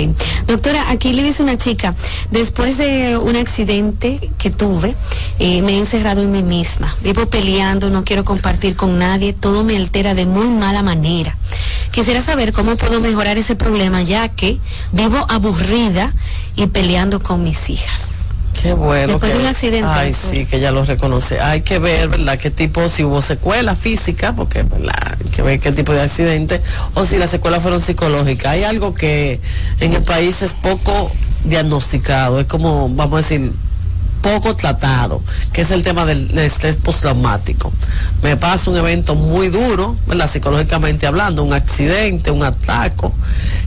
Doctora, aquí le dice una chica, después de un accidente que tuve, eh, me he encerrado en mí misma. Vivo peleando, no quiero compartir con nadie, todo me altera de muy mala manera. Quisiera saber cómo puedo mejorar ese problema, ya que vivo aburrida y peleando con mis hijas. Qué bueno. Después que- de un accidente, Ay, sí, que ya lo reconoce. Hay que ver, ¿verdad? Qué tipo, si hubo secuela física, porque, ¿verdad? Hay que ver qué tipo de accidente, o si las secuelas fueron psicológicas. Hay algo que en el país es poco diagnosticado. Es como, vamos a decir, poco tratado, que es el tema del, estrés postraumático. Me pasa un evento muy duro, ¿verdad? psicológicamente hablando, un accidente, un ataco,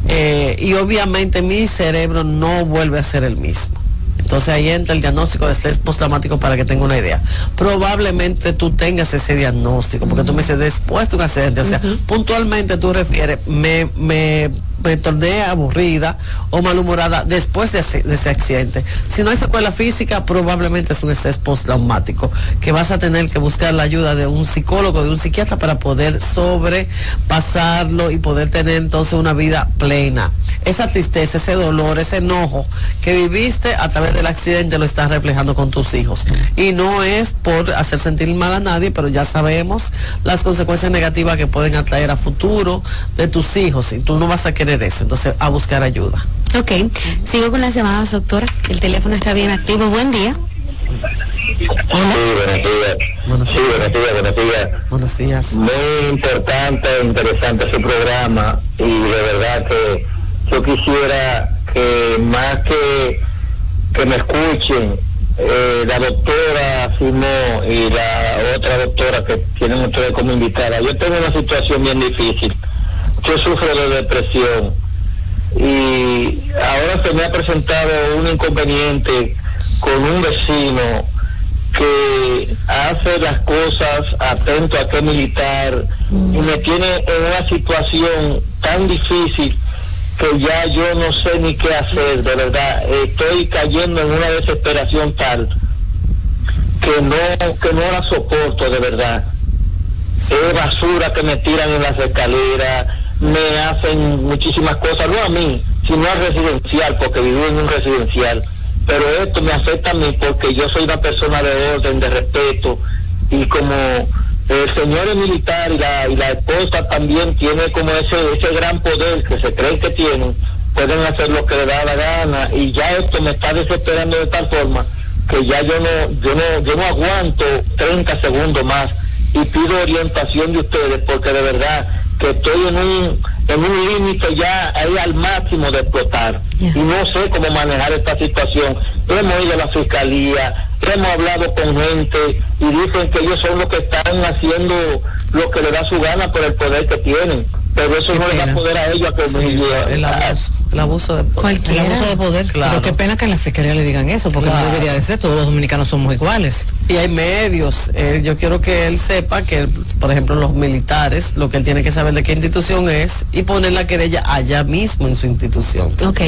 eh, y obviamente mi cerebro no vuelve a ser el mismo. Entonces ahí entra el diagnóstico de estrés postraumático para que tenga una idea. Probablemente tú tengas ese diagnóstico, porque tú me dices después de un accidente, o sea, puntualmente tú refieres, me, me me torné aburrida o malhumorada después de ese, accidente. Si no hay secuela física, probablemente es un estrés postraumático, que vas a tener que buscar la ayuda de un psicólogo, de un psiquiatra para poder sobrepasarlo y poder tener entonces una vida plena. Esa tristeza, ese dolor, ese enojo que viviste a través del accidente lo estás reflejando con tus hijos. Y no es por hacer sentir mal a nadie, pero ya sabemos las consecuencias negativas que pueden atraer a futuro de tus hijos y tú no vas a querer eso, entonces a buscar ayuda. Ok, sigo con las llamadas, doctora. El teléfono está bien activo. Buen día. Sí, buenos días. Buenos días. buenos días, buenos días. Buenos días. Muy importante, interesante su programa y de verdad que yo quisiera que más que que me escuchen eh, la doctora Simón y la otra doctora que tienen ustedes como invitada. Yo tengo una situación bien difícil yo sufro de depresión. Y ahora se me ha presentado un inconveniente con un vecino que hace las cosas atento a qué militar y me tiene en una situación tan difícil que ya yo no sé ni qué hacer, de verdad, estoy cayendo en una desesperación tal que no, que no la soporto de verdad. Es basura que me tiran en las escaleras, me hacen muchísimas cosas, no a mí, sino al residencial, porque vivo en un residencial. Pero esto me afecta a mí porque yo soy una persona de orden, de respeto, y como el señor es militar y la, y la esposa también tiene como ese, ese gran poder que se creen que tienen, pueden hacer lo que le da la gana, y ya esto me está desesperando de tal forma que ya yo no, yo no, yo no aguanto 30 segundos más y pido orientación de ustedes porque de verdad que estoy en un, en un límite ya ahí al máximo de explotar. Y no sé cómo manejar esta situación. Hemos ido a la fiscalía, hemos hablado con gente y dicen que ellos son los que están haciendo lo que le da su gana por el poder que tienen pero eso no le da poder a ellos a el, abuso, el abuso de poder. El abuso de poder, claro. Pero qué pena que en la fiscalía le digan eso, porque no debería de ser, todos los dominicanos somos iguales. Y hay medios, eh, yo quiero que él sepa que, por ejemplo, los militares, lo que él tiene que saber de qué institución es y poner la querella allá mismo en su institución. Ok.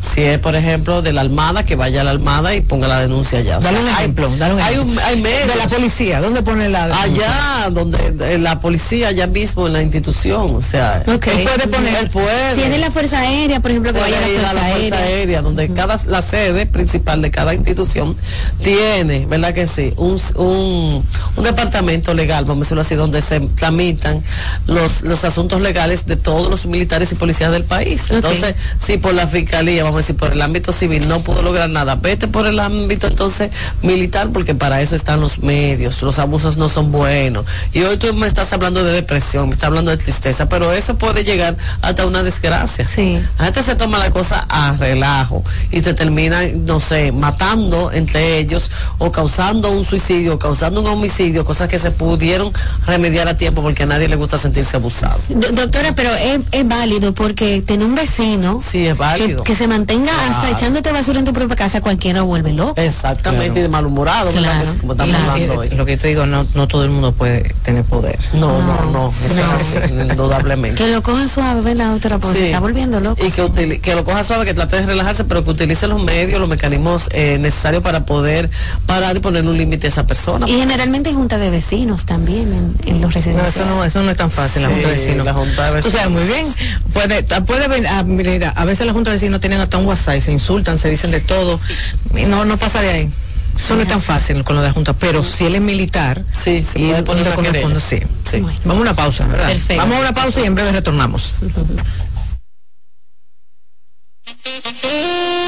Si es, por ejemplo, de la Armada, que vaya a la Armada y ponga la denuncia allá. dale un ejemplo, hay, Un, hay medios. De la policía, ¿dónde pone la denuncia? Allá, donde la policía, allá mismo en la institución, o sea. Okay. puede poner. puede. Si es de la Fuerza Aérea, por ejemplo, que vaya a la Fuerza, Aérea. donde cada, la sede principal de cada institución tiene, ¿verdad que sí? Un, un, un departamento legal, vamos a decirlo así, donde se tramitan los, los asuntos legales de todos los militares y policías del país. Entonces, si por la fiscalía vamos a decir, por el ámbito civil no pudo lograr nada, vete por el ámbito entonces militar, porque para eso están los medios, los abusos no son buenos. Y hoy tú me estás hablando de depresión, me estás hablando de tristeza, pero eso puede llegar hasta una desgracia. Sí. La gente se toma la cosa a relajo y te termina, no sé, matando entre ellos o causando un suicidio, causando un homicidio, cosas que se pudieron remediar a tiempo porque a nadie le gusta sentirse abusado. doctora, pero es, válido porque tener un vecino sí, es válido. que se mantenga hasta echándote basura en tu propia casa, cualquiera vuelve loco. Exactamente, y de malhumorado, como estamos hablando hoy. Lo que te digo, no, no todo el mundo puede tener poder. No, no, no, eso es indudablemente. Que lo coja suave, ¿verdad, otra Porque se está volviendo loco. Y que, que, lo coja suave, que trate de relajarse, pero que utilice los medios, los mecanismos eh, necesarios para poder parar y poner un límite a esa persona. Y generalmente hay junta de vecinos también en, los residenciales. No, eso no, eso no es tan fácil, la junta de vecinos. La junta de vecinos. O sea, muy bien. Puede, puede venir, a, mira, a veces la junta de vecinos tienen hasta un WhatsApp se insultan, se dicen de todo. No, no pasa de ahí. Eso no es tan fácil con lo de la Junta, pero si él es militar, sí, se puede poner sí. sí. Vamos a una pausa, ¿verdad? Vamos a una pausa y en breve retornamos.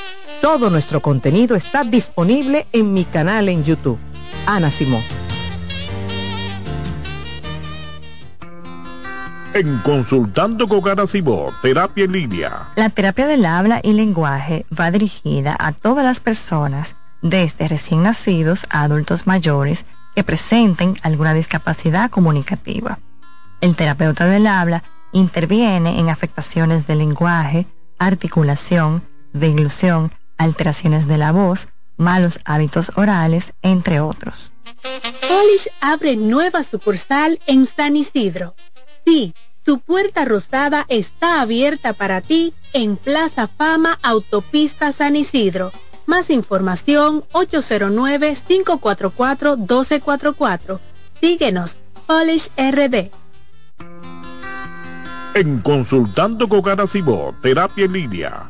Todo nuestro contenido está disponible en mi canal en YouTube. Ana Simón. En Consultando con Ana Simón, Terapia en Línea. La terapia del habla y lenguaje va dirigida a todas las personas, desde recién nacidos a adultos mayores, que presenten alguna discapacidad comunicativa. El terapeuta del habla interviene en afectaciones del lenguaje, articulación, deglución, alteraciones de la voz, malos hábitos orales, entre otros. Polish abre nueva sucursal en San Isidro. Sí, su puerta rosada está abierta para ti en Plaza Fama Autopista San Isidro. Más información 809-544-1244. Síguenos, Polish RD. En Consultando con Terapia en Línea.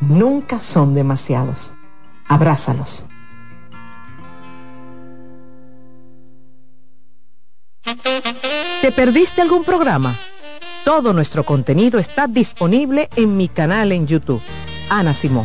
nunca son demasiados. Abrázalos. ¿Te perdiste algún programa? Todo nuestro contenido está disponible en mi canal en YouTube. Ana Simón.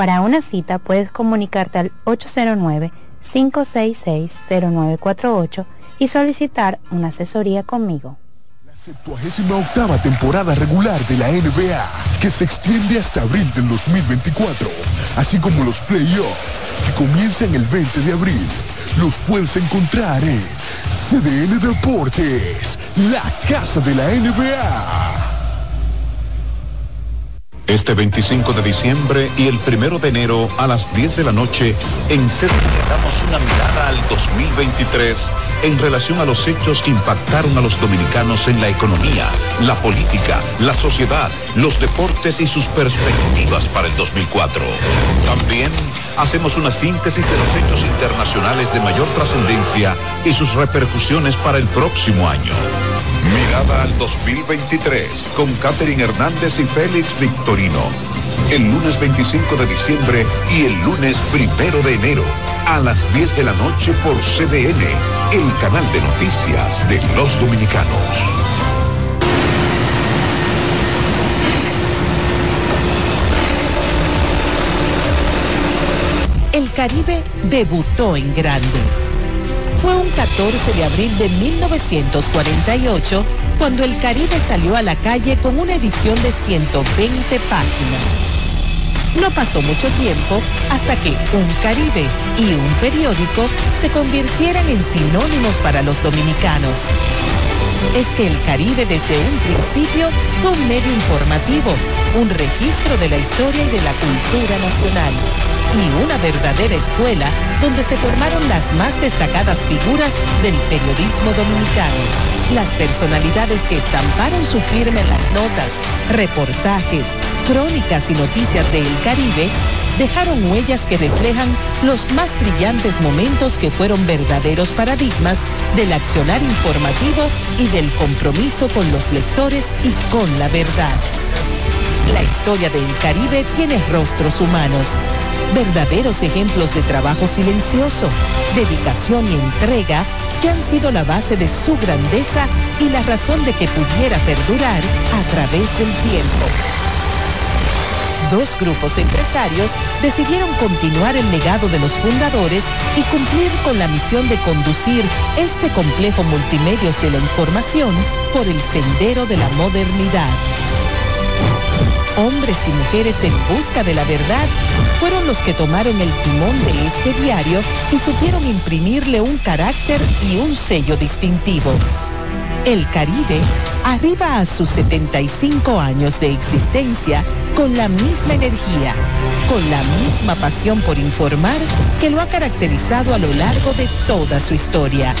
para una cita puedes comunicarte al 809-566-0948 y solicitar una asesoría conmigo. La 78 octava temporada regular de la NBA, que se extiende hasta abril del 2024, así como los playoffs, que comienzan el 20 de abril, los puedes encontrar en CDN Deportes, la casa de la NBA. Este 25 de diciembre y el 1 de enero a las 10 de la noche, en CESA damos una mirada al 2023 en relación a los hechos que impactaron a los dominicanos en la economía, la política, la sociedad, los deportes y sus perspectivas para el 2004. También hacemos una síntesis de los hechos internacionales de mayor trascendencia y sus repercusiones para el próximo año. Mirada al 2023 con Catherine Hernández y Félix Victorino. El lunes 25 de diciembre y el lunes 1 de enero a las 10 de la noche por CDN, el canal de noticias de los dominicanos. El Caribe debutó en grande fue un 14 de abril de 1948 cuando el Caribe salió a la calle con una edición de 120 páginas. No pasó mucho tiempo hasta que un Caribe y un periódico se convirtieran en sinónimos para los dominicanos. Es que el Caribe desde un principio fue un medio informativo, un registro de la historia y de la cultura nacional y una verdadera escuela donde se formaron las más destacadas figuras del periodismo dominicano. Las personalidades que estamparon su firma en las notas, reportajes, crónicas y noticias del Caribe dejaron huellas que reflejan los más brillantes momentos que fueron verdaderos paradigmas del accionar informativo y del compromiso con los lectores y con la verdad. La historia del Caribe tiene rostros humanos, verdaderos ejemplos de trabajo silencioso, dedicación y entrega que han sido la base de su grandeza y la razón de que pudiera perdurar a través del tiempo. Dos grupos empresarios decidieron continuar el legado de los fundadores y cumplir con la misión de conducir este complejo multimedios de la información por el sendero de la modernidad hombres y mujeres en busca de la verdad, fueron los que tomaron el timón de este diario y supieron imprimirle un carácter y un sello distintivo. El Caribe arriba a sus 75 años de existencia con la misma energía, con la misma pasión por informar que lo ha caracterizado a lo largo de toda su historia.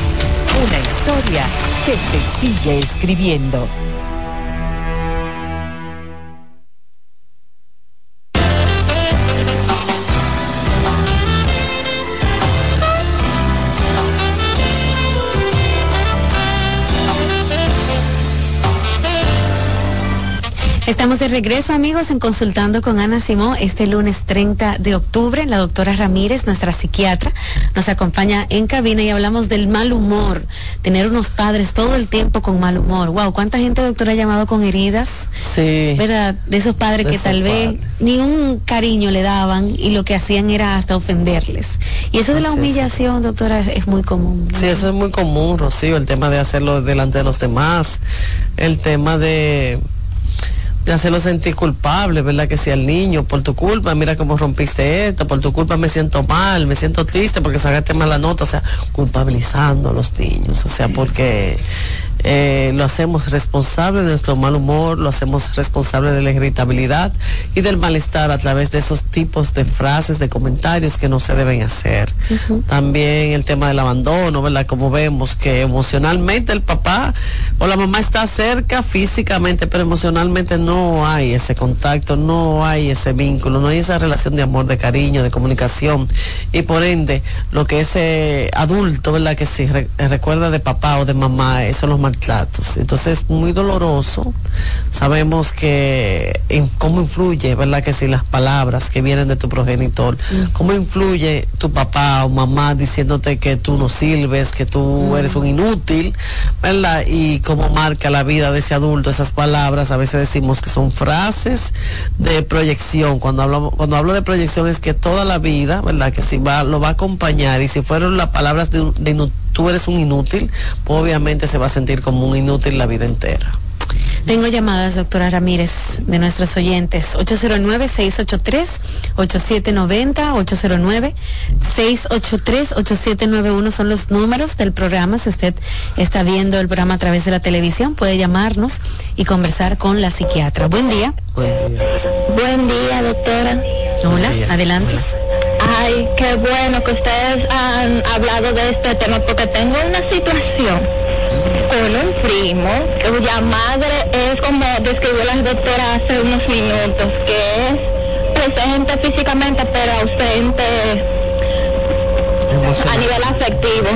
Una historia que se sigue escribiendo. Estamos de regreso, amigos, en Consultando con Ana Simón este lunes 30 de octubre. La doctora Ramírez, nuestra psiquiatra, nos acompaña en cabina y hablamos del mal humor. Tener unos padres todo el tiempo con mal humor. Wow, ¿cuánta gente, doctora, ha llamado con heridas? Sí. ¿Verdad? De esos padres que tal vez ni un cariño le daban y lo que hacían era hasta ofenderles. Y eso de la humillación, doctora, es muy común. Sí, eso es muy común, Rocío, el tema de hacerlo delante de los demás, el tema de hacerlo sentir culpable, ¿verdad? Que sea el niño, por tu culpa, mira cómo rompiste esto, por tu culpa me siento mal, me siento triste porque sacaste mala nota, o sea, culpabilizando a los niños, o sea, porque eh, lo hacemos responsable de nuestro mal humor, lo hacemos responsable de la irritabilidad y del malestar a través de esos tipos de frases, de comentarios que no se deben hacer. También el tema del abandono, ¿verdad? Como vemos que emocionalmente el papá o la mamá está cerca físicamente, pero emocionalmente no hay ese contacto, no hay ese vínculo, no hay esa relación de amor, de cariño, de comunicación. Y por ende, lo que ese adulto, ¿verdad? Que si recuerda de papá o de mamá, eso los maltratos. Entonces es muy doloroso. Sabemos que cómo influye, ¿verdad? Que si las palabras que vienen de tu progenitor, cómo influye tu papá o mamá diciéndote que tú no sirves, que tú eres un inútil, ¿verdad? Y cómo marca la vida de ese adulto esas palabras. A veces decimos que son frases de proyección. Cuando hablo, cuando hablo de proyección es que toda la vida, ¿verdad? Que si va, lo va a acompañar y si fueron las palabras de, de tú eres un inútil, pues obviamente se va a sentir como un inútil la vida entera. Tengo llamadas, doctora Ramírez, de nuestros oyentes. 809-683-8790, 809-683-8791 son los números del programa. Si usted está viendo el programa a través de la televisión, puede llamarnos y conversar con la psiquiatra. Buen día. Buen día. Buen día, doctora. Hola, adelante. Ay, qué bueno que ustedes han hablado de este tema porque tengo una situación con un primo cuya madre es como describió la doctora hace unos minutos, que es presente físicamente pero ausente a nivel afectivo.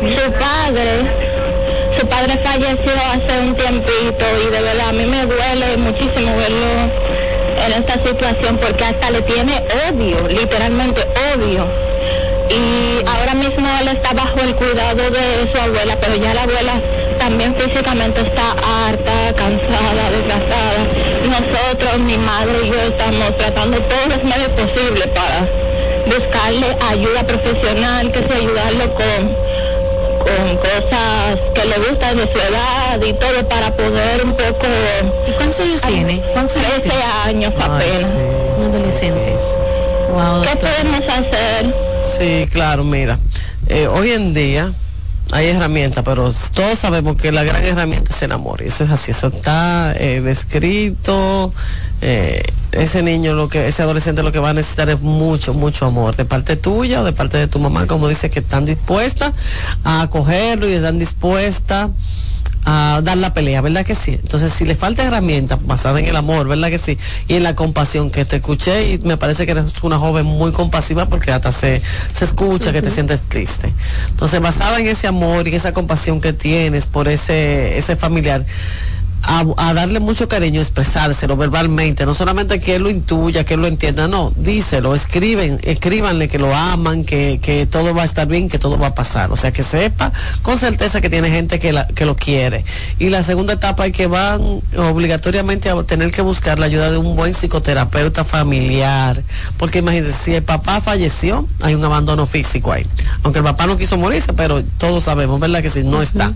Su padre, su padre falleció hace un tiempito y de verdad a mí me duele muchísimo verlo en esta situación porque hasta le tiene odio, literalmente odio. Y ahora mismo él está bajo el cuidado de su abuela, pero ya la abuela también físicamente está harta, cansada, desgastada. Nosotros, mi madre y yo estamos tratando todos los medios posibles para buscarle ayuda profesional, que sea ayudarlo con con cosas que le gustan de su edad y todo para poder un poco... ¿Y cuántos años tiene? ¿Cuántos años 13 años apenas. Un adolescente. Wow, ¿Qué podemos hacer? Sí, claro, mira, eh, hoy en día hay herramientas, pero todos sabemos que la gran herramienta es el amor. Y eso es así, eso está eh, descrito. Eh, ese niño, lo que, ese adolescente lo que va a necesitar es mucho, mucho amor, de parte tuya o de parte de tu mamá, como dice que están dispuestas a acogerlo y están dispuestas a dar la pelea, ¿verdad que sí? Entonces, si le falta herramientas basadas en el amor, ¿verdad que sí? Y en la compasión que te escuché y me parece que eres una joven muy compasiva porque hasta se, se escucha que te sientes triste. Entonces, basada en ese amor y esa compasión que tienes por ese, ese familiar, a, a darle mucho cariño, expresárselo verbalmente, no solamente que él lo intuya, que él lo entienda, no, díselo, escriben, escríbanle que lo aman, que, que todo va a estar bien, que todo va a pasar. O sea, que sepa con certeza que tiene gente que, la, que lo quiere. Y la segunda etapa es que van obligatoriamente a tener que buscar la ayuda de un buen psicoterapeuta familiar. Porque imagínense, si el papá falleció, hay un abandono físico ahí. Aunque el papá no quiso morirse, pero todos sabemos, ¿verdad? Que si no está.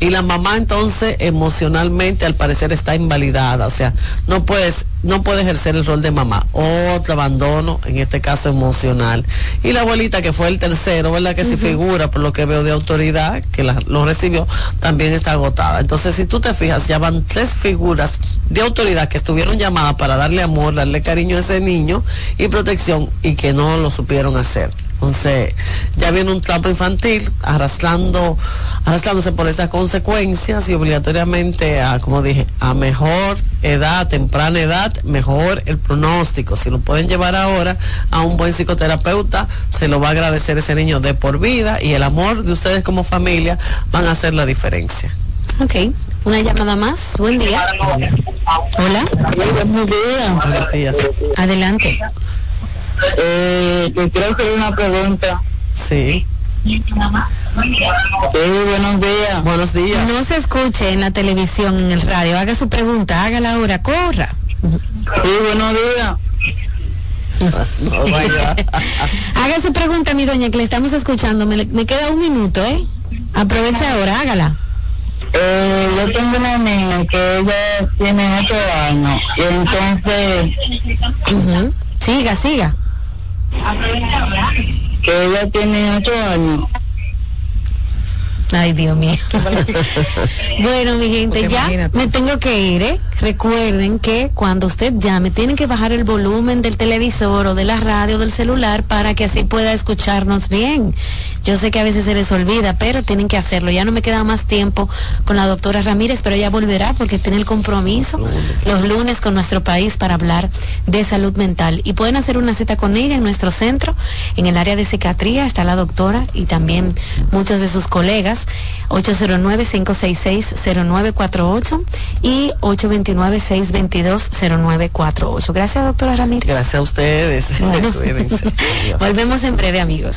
Y la mamá entonces emocionalmente al parecer está invalidada, o sea, no puedes no puede ejercer el rol de mamá. Otro abandono, en este caso emocional. Y la abuelita, que fue el tercero, ¿verdad? Que si figura, por lo que veo de autoridad, que la- lo recibió, también está agotada. Entonces, si tú te fijas, ya van tres figuras de autoridad que estuvieron llamadas para darle amor, darle cariño a ese niño y protección y que no lo supieron hacer. Entonces, ya viene un trampo infantil arrastrando, arrastrándose por estas consecuencias y obligatoriamente a, como dije, a mejor edad, temprana edad, mejor el pronóstico. Si lo pueden llevar ahora a un buen psicoterapeuta, se lo va a agradecer ese niño de por vida y el amor de ustedes como familia van a hacer la diferencia. Ok, una llamada más. Buen día. Hola. Buenos días. Buenos días. Adelante. Eh, te quiero hacer una pregunta. Sí. Sí, buenos días. Buenos días. No se escuche en la televisión, en el radio. Haga su pregunta, hágala ahora, corra. Sí, buenos días. Haga su pregunta, mi doña, que le estamos escuchando. Me, le- me queda un minuto, ¿eh? Aproveche ahora, hágala. Eh, yo tengo una niña que ella tiene ocho años y entonces. Siga, siga. Que ella tiene ocho años. Ay, Dios mío. bueno, mi gente, Porque ya imagínate. me tengo que ir, ¿eh? Recuerden que cuando usted llame, tienen que bajar el volumen del televisor o de la radio del celular para que así pueda escucharnos bien. Yo sé que a veces se les olvida, pero tienen que hacerlo. Ya no me queda más tiempo con la doctora Ramírez, pero ella volverá porque tiene el compromiso los lunes con nuestro país para hablar de salud mental. Y pueden hacer una cita con ella en nuestro centro, en el área de psiquiatría, está la doctora y también muchos de sus colegas. 809-566-0948 y 829-622-0948. Gracias, doctora Ramírez. Gracias a ustedes. Bueno. Volvemos en breve, amigos.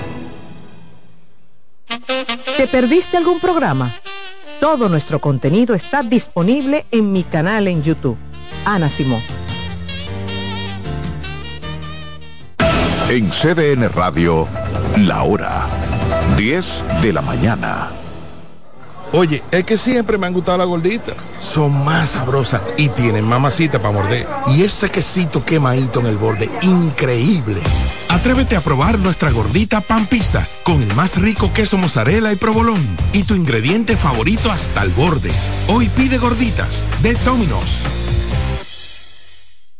¿Te perdiste algún programa? Todo nuestro contenido está disponible en mi canal en YouTube. Ana Simón. En CDN Radio, la hora 10 de la mañana. Oye, es que siempre me han gustado las gorditas. Son más sabrosas y tienen mamacita para morder. Y ese quesito quemadito en el borde, increíble. Atrévete a probar nuestra gordita pan pizza con el más rico queso mozzarella y provolón y tu ingrediente favorito hasta el borde. Hoy pide gorditas de Domino's.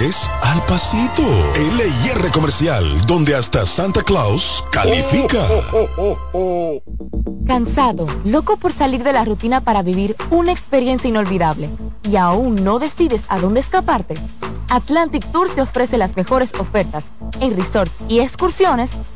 al pasito. LIR Comercial, donde hasta Santa Claus califica. Cansado, loco por salir de la rutina para vivir una experiencia inolvidable y aún no decides a dónde escaparte. Atlantic Tours te ofrece las mejores ofertas en resorts y excursiones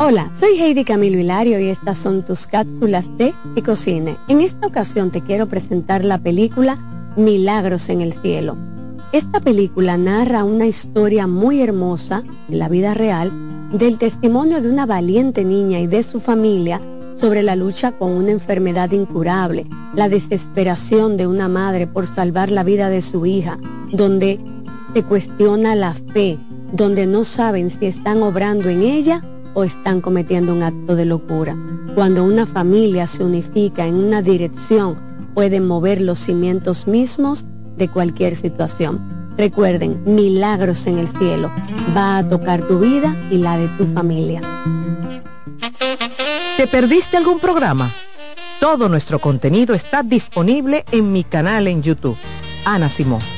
Hola, soy Heidi Camilo Hilario y estas son tus cápsulas de Ecocine. En esta ocasión te quiero presentar la película Milagros en el Cielo. Esta película narra una historia muy hermosa, en la vida real, del testimonio de una valiente niña y de su familia sobre la lucha con una enfermedad incurable, la desesperación de una madre por salvar la vida de su hija, donde se cuestiona la fe, donde no saben si están obrando en ella o están cometiendo un acto de locura. Cuando una familia se unifica en una dirección, pueden mover los cimientos mismos de cualquier situación. Recuerden, milagros en el cielo va a tocar tu vida y la de tu familia. ¿Te perdiste algún programa? Todo nuestro contenido está disponible en mi canal en YouTube. Ana Simón.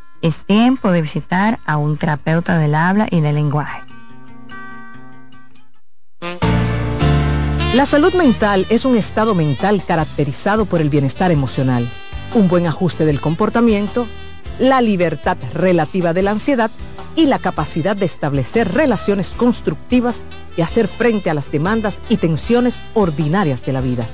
es tiempo de visitar a un terapeuta del habla y del lenguaje. La salud mental es un estado mental caracterizado por el bienestar emocional, un buen ajuste del comportamiento, la libertad relativa de la ansiedad y la capacidad de establecer relaciones constructivas y hacer frente a las demandas y tensiones ordinarias de la vida.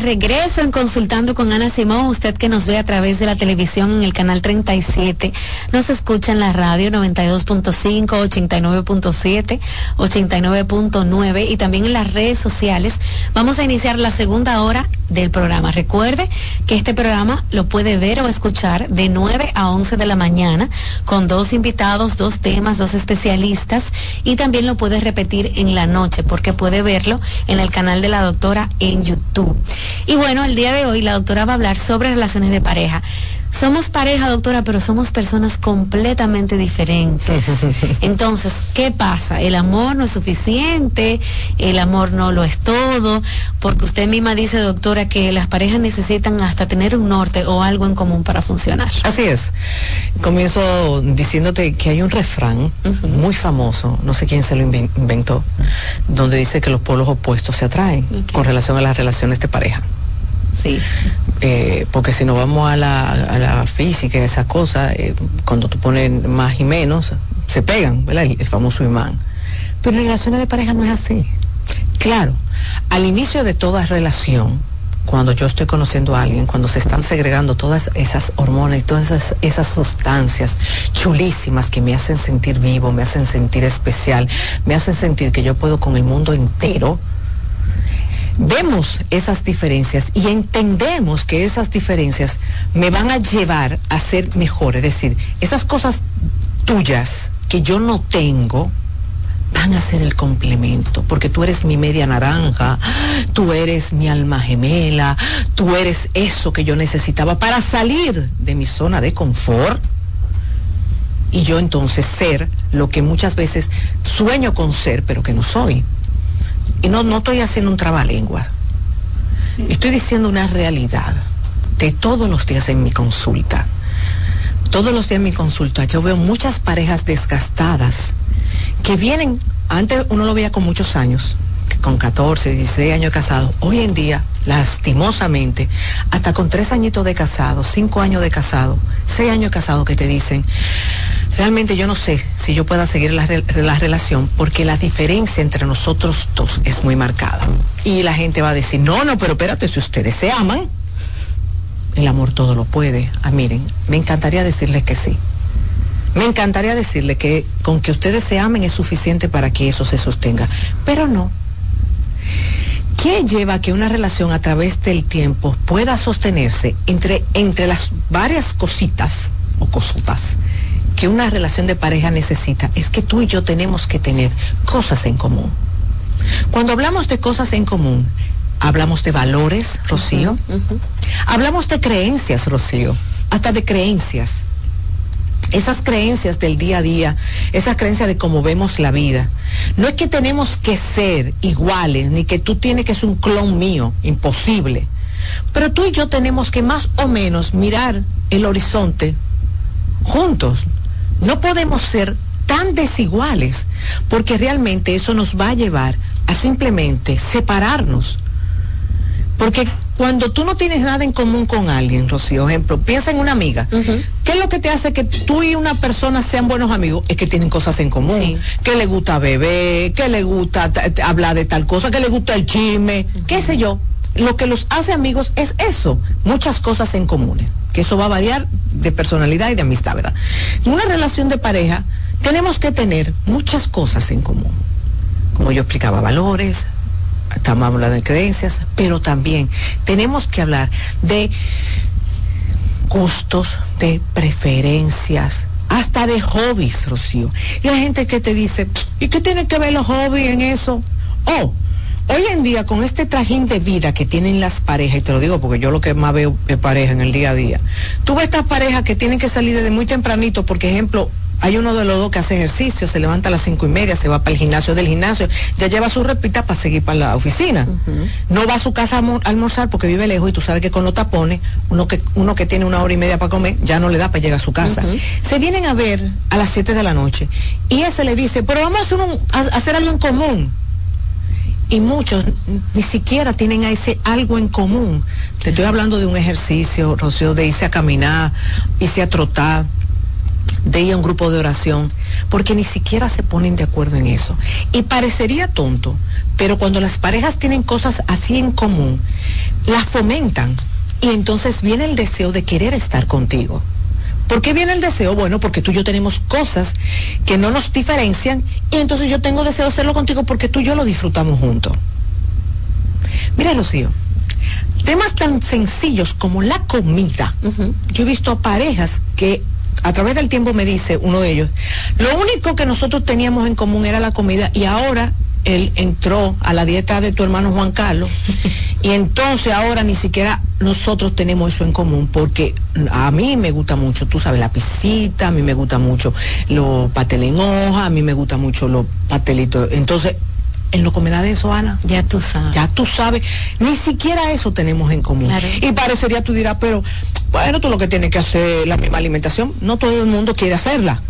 Regreso en Consultando con Ana Simón. Usted que nos ve a través de la televisión en el canal 37, nos escucha en la radio 92.5, 89.7, 89.9 y también en las redes sociales. Vamos a iniciar la segunda hora del programa. Recuerde que este programa lo puede ver o escuchar de 9 a 11 de la mañana con dos invitados, dos temas, dos especialistas y también lo puede repetir en la noche porque puede verlo en el canal de la doctora en YouTube. Y bueno, el día de hoy la doctora va a hablar sobre relaciones de pareja. Somos pareja, doctora, pero somos personas completamente diferentes. Entonces, ¿qué pasa? El amor no es suficiente, el amor no lo es todo, porque usted misma dice, doctora, que las parejas necesitan hasta tener un norte o algo en común para funcionar. Así es. Comienzo diciéndote que hay un refrán muy famoso, no sé quién se lo inventó, donde dice que los polos opuestos se atraen con relación a las relaciones de pareja. Sí. Eh, porque si nos vamos a la, a la física, esas cosas, eh, cuando tú pones más y menos, se pegan, ¿verdad? El, famoso imán. Pero en relaciones de pareja no es así. Claro, al inicio de toda relación, cuando yo estoy conociendo a alguien, cuando se están segregando todas esas hormonas y todas esas, esas, sustancias chulísimas que me hacen sentir vivo, me hacen sentir especial, me hacen sentir que yo puedo con el mundo entero, vemos esas diferencias y entendemos que esas diferencias me van a llevar a ser mejor. Es decir, esas cosas tuyas que yo no tengo, van a ser el complemento, porque tú eres mi media naranja, tú eres mi alma gemela, tú eres eso que yo necesitaba para salir de mi zona de confort y yo entonces ser lo que muchas veces sueño con ser, pero que no soy y no, no estoy haciendo un trabalengua, estoy diciendo una realidad. de todos los días en mi consulta. Todos los días en mi consulta yo veo muchas parejas desgastadas que vienen, antes uno lo veía con muchos años, con 14, 16 años casados, hoy en día, lastimosamente, hasta con tres añitos de casado, cinco años de casado, seis años de casado que te dicen, realmente yo no sé si yo pueda seguir la, la, relación porque la diferencia entre nosotros dos es muy marcada. Y la gente va a decir, no, no, pero espérate, si ustedes se aman, el amor todo lo puede. Ah, miren, me encantaría decirles que sí. Me encantaría decirle que con que ustedes se amen es suficiente para que eso se sostenga, pero no. ¿Qué lleva a que una relación a través del tiempo pueda sostenerse entre, entre las varias cositas o cosotas que una relación de pareja necesita? Es que tú y yo tenemos que tener cosas en común. Cuando hablamos de cosas en común, hablamos de valores, Rocío. Uh -huh, uh -huh. Hablamos de creencias, Rocío. Hasta de creencias esas creencias del día a día, esas creencias de cómo vemos la vida. No es que tenemos que ser iguales, ni que tú tienes que ser un clon mío, imposible. Pero tú y yo tenemos que más o menos mirar el horizonte juntos. No podemos ser tan desiguales, porque realmente eso nos va a llevar a simplemente separarnos. Porque cuando tú no tienes nada en común con alguien, Rocío, ejemplo, piensa en una amiga. Uh -huh. ¿Qué es lo que te hace que tú y una persona sean buenos amigos? Es que tienen cosas en común. Sí. Que le gusta beber, que le gusta hablar de tal cosa, que le gusta el chisme, uh -huh. qué sé yo. Lo que los hace amigos es eso, muchas cosas en común. Que eso va a variar de personalidad y de amistad, ¿verdad? En una relación de pareja tenemos que tener muchas cosas en común. Como yo explicaba, valores, estamos hablando de creencias, pero también tenemos que hablar de gustos, de preferencias, hasta de hobbies, Rocío. Y hay gente que te dice, ¿y qué tiene que ver los hobbies en eso? Oh, hoy en día con este trajín de vida que tienen las parejas, y te lo digo porque yo lo que más veo es pareja en el día a día, tú ves estas parejas que tienen que salir desde muy tempranito, porque ejemplo, hay uno de los dos que hace ejercicio, se levanta a las cinco y media, se va para el gimnasio del gimnasio, ya lleva su repita para seguir para la oficina. Uh -huh. No va a su casa a almorzar porque vive lejos y tú sabes que con los tapones, uno que, uno que tiene una hora y media para comer, ya no le da para llegar a su casa. Uh -huh. Se vienen a ver a las 7 de la noche y ese le dice, pero vamos a hacer, un, a hacer algo en común. Y muchos ni siquiera tienen a ese algo en común. Te estoy hablando de un ejercicio, Rocío, de irse a caminar, irse a trotar de ir a un grupo de oración, porque ni siquiera se ponen de acuerdo en eso. Y parecería tonto, pero cuando las parejas tienen cosas así en común, las fomentan y entonces viene el deseo de querer estar contigo. ¿Por qué viene el deseo? Bueno, porque tú y yo tenemos cosas que no nos diferencian y entonces yo tengo deseo de hacerlo contigo porque tú y yo lo disfrutamos juntos. Mira, Rocío, temas tan sencillos como la comida. Uh -huh. Yo he visto a parejas que a través del tiempo me dice uno de ellos, lo único que nosotros teníamos en común era la comida y ahora él entró a la dieta de tu hermano Juan Carlos y entonces ahora ni siquiera nosotros tenemos eso en común porque a mí me gusta mucho, tú sabes, la pisita, a mí me gusta mucho los pasteles en hoja, a mí me gusta mucho los pastelitos. Entonces, él no comerá de eso, Ana. Ya tú sabes. Ya tú sabes. Ni siquiera eso tenemos en común. Claro. Y parecería, tú dirás, pero bueno, tú lo que tienes que hacer la misma alimentación. No todo el mundo quiere hacerla.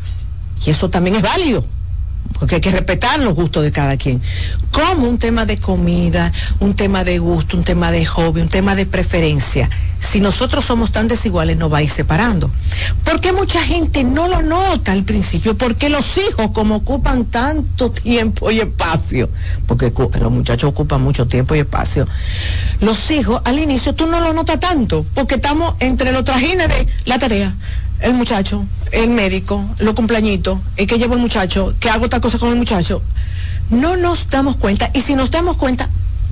Y eso también es válido. Porque hay que respetar los gustos de cada quien. Como un tema de comida, un tema de gusto, un tema de hobby, un tema de preferencia. Si nosotros somos tan desiguales, nos va a ir separando. ¿Por qué mucha gente no lo nota al principio? Porque los hijos, como ocupan tanto tiempo y espacio, porque los muchachos ocupan mucho tiempo y espacio, los hijos al inicio tú no lo notas tanto, porque estamos entre los trajines de la tarea, el muchacho, el médico, los cumpleañitos, el que llevo el muchacho, que hago tal cosa con el muchacho. No nos damos cuenta y si nos damos cuenta,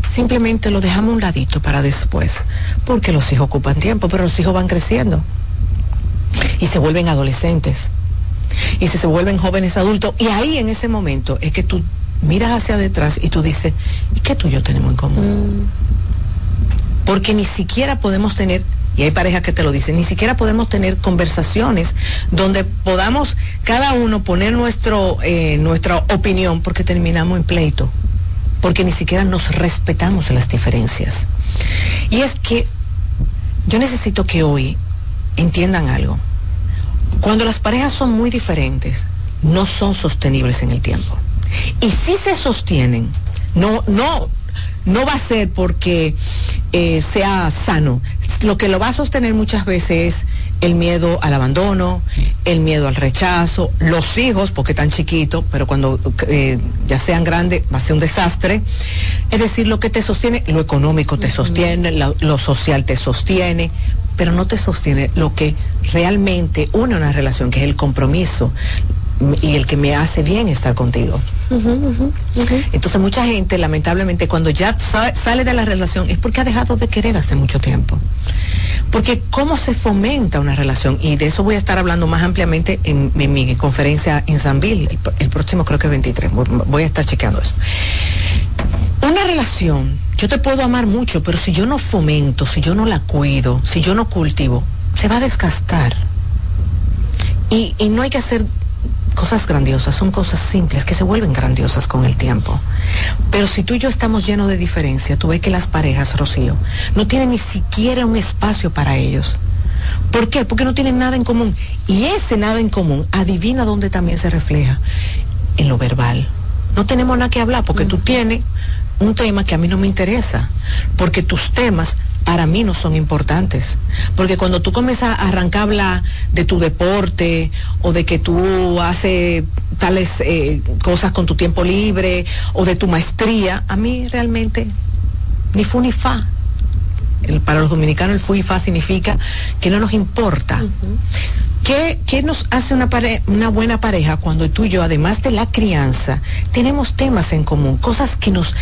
simplemente lo dejamos a un ladito para después, porque los hijos ocupan tiempo, pero los hijos van creciendo y se vuelven adolescentes y si se vuelven jóvenes adultos y ahí en ese momento es que tú miras hacia detrás y tú dices, ¿y qué tú y yo tenemos en común? Mm. Porque ni siquiera podemos tener y hay parejas que te lo dicen, ni siquiera podemos tener conversaciones donde podamos cada uno poner nuestro, eh, nuestra opinión porque terminamos en pleito, porque ni siquiera nos respetamos las diferencias. Y es que yo necesito que hoy entiendan algo. Cuando las parejas son muy diferentes, no son sostenibles en el tiempo. Y si se sostienen, no, no, no va a ser porque eh, sea sano. Lo que lo va a sostener muchas veces es el miedo al abandono, el miedo al rechazo, los hijos, porque están chiquitos, pero cuando eh, ya sean grandes va a ser un desastre. Es decir, lo que te sostiene, lo económico te sostiene, lo, lo social te sostiene, pero no te sostiene lo que realmente une una relación, que es el compromiso y el que me hace bien estar contigo. Entonces mucha gente, lamentablemente, cuando ya sa- sale de la relación es porque ha dejado de querer hace mucho tiempo. Porque cómo se fomenta una relación, y de eso voy a estar hablando más ampliamente en, en mi conferencia en Sanville, el, el próximo creo que 23, voy- voy a estar chequeando eso. Una relación, yo te puedo amar mucho, pero si yo no fomento, si yo no la cuido, si yo no cultivo, se va a desgastar. Y, y no hay que hacer cosas grandiosas, son cosas simples que se vuelven grandiosas con el tiempo. Pero si tú y yo estamos llenos de diferencia, tú ves que las parejas, Rocío, no tienen ni siquiera un espacio para ellos. ¿Por qué? Porque no tienen nada en común. Y ese nada en común, adivina dónde también se refleja. En lo verbal. No tenemos nada que hablar porque tú tienes un tema que a mí no me interesa. Porque tus temas para mí no son importantes. Porque cuando tú comienzas a arrancar a hablar de tu deporte o de que tú haces tales eh, cosas con tu tiempo libre o de tu maestría, a mí realmente ni fu ni fa. El- para los dominicanos el fu y fa significa que no nos importa. ¿Qué, qué nos hace una, una buena pareja cuando tú y yo, además de la crianza, tenemos temas en común, cosas que nos,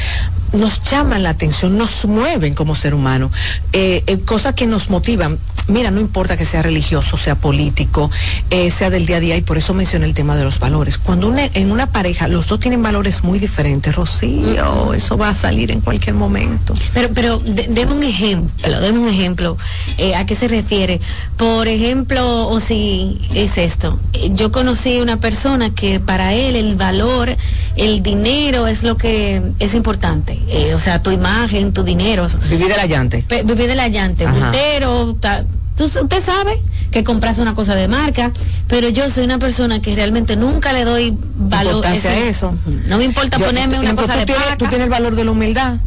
nos llaman la atención, nos mueven como ser humano, eh, eh, cosas que nos motivan? Mira, no importa que sea religioso, sea político, eh, sea del día a día, y por eso mencioné el tema de los valores. Cuando una- en una pareja los dos tienen valores muy diferentes, Rocío, eso va a salir en cualquier momento. Pero, pero de- deme un ejemplo, deme un ejemplo. Eh, ¿A qué se refiere? Por ejemplo, o si es esto. Yo conocí una persona que para él el valor, el dinero es lo que es importante. Eh, o sea, tu imagen, tu dinero. Vivir de la llante. Pe- Vivir de la llante, Ajá. bultero, ta- tú- usted sabe que compras una cosa de marca, pero yo soy una persona que realmente nunca le doy valor a eso. No me importa Yo- ponerme una cosa tú de tienes, marca. tú tienes el valor de la humildad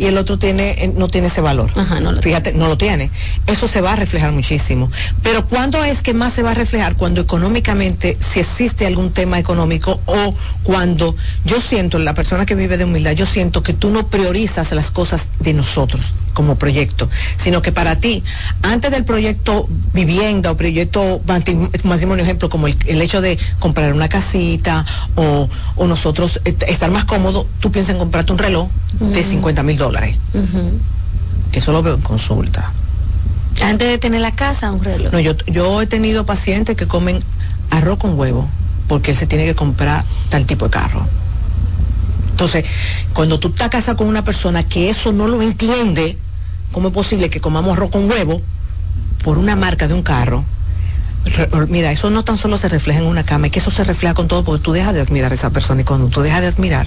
y el otro tiene eh, no tiene ese valor. Fíjate, no lo tiene. Eso se va a reflejar muchísimo. Pero ¿cuándo es que más se va a reflejar? Cuando económicamente, si existe algún tema económico o cuando yo siento, la persona que vive de humildad, yo siento que tú no priorizas las cosas de nosotros como proyecto, sino que para ti, antes del proyecto vivienda o proyecto matrimonio, ejemplo, como el, el hecho de comprar una casita o, o nosotros est- estar más cómodos, tú piensas en comprarte un reloj de Ujú. 50 mil dólares, Que eso lo veo en consulta. Antes de tener la casa, un reloj. No, yo, yo he tenido pacientes que comen arroz con huevo porque él se tiene que comprar tal tipo de carro. Entonces, cuando tú estás casado con una persona que eso no lo entiende, ¿cómo es posible que comamos arroz con huevo por una marca de un carro? Mira, eso no tan solo se refleja en una cama, es que eso se refleja con todo porque tú dejas de admirar a esa persona y cuando tú dejas de admirar.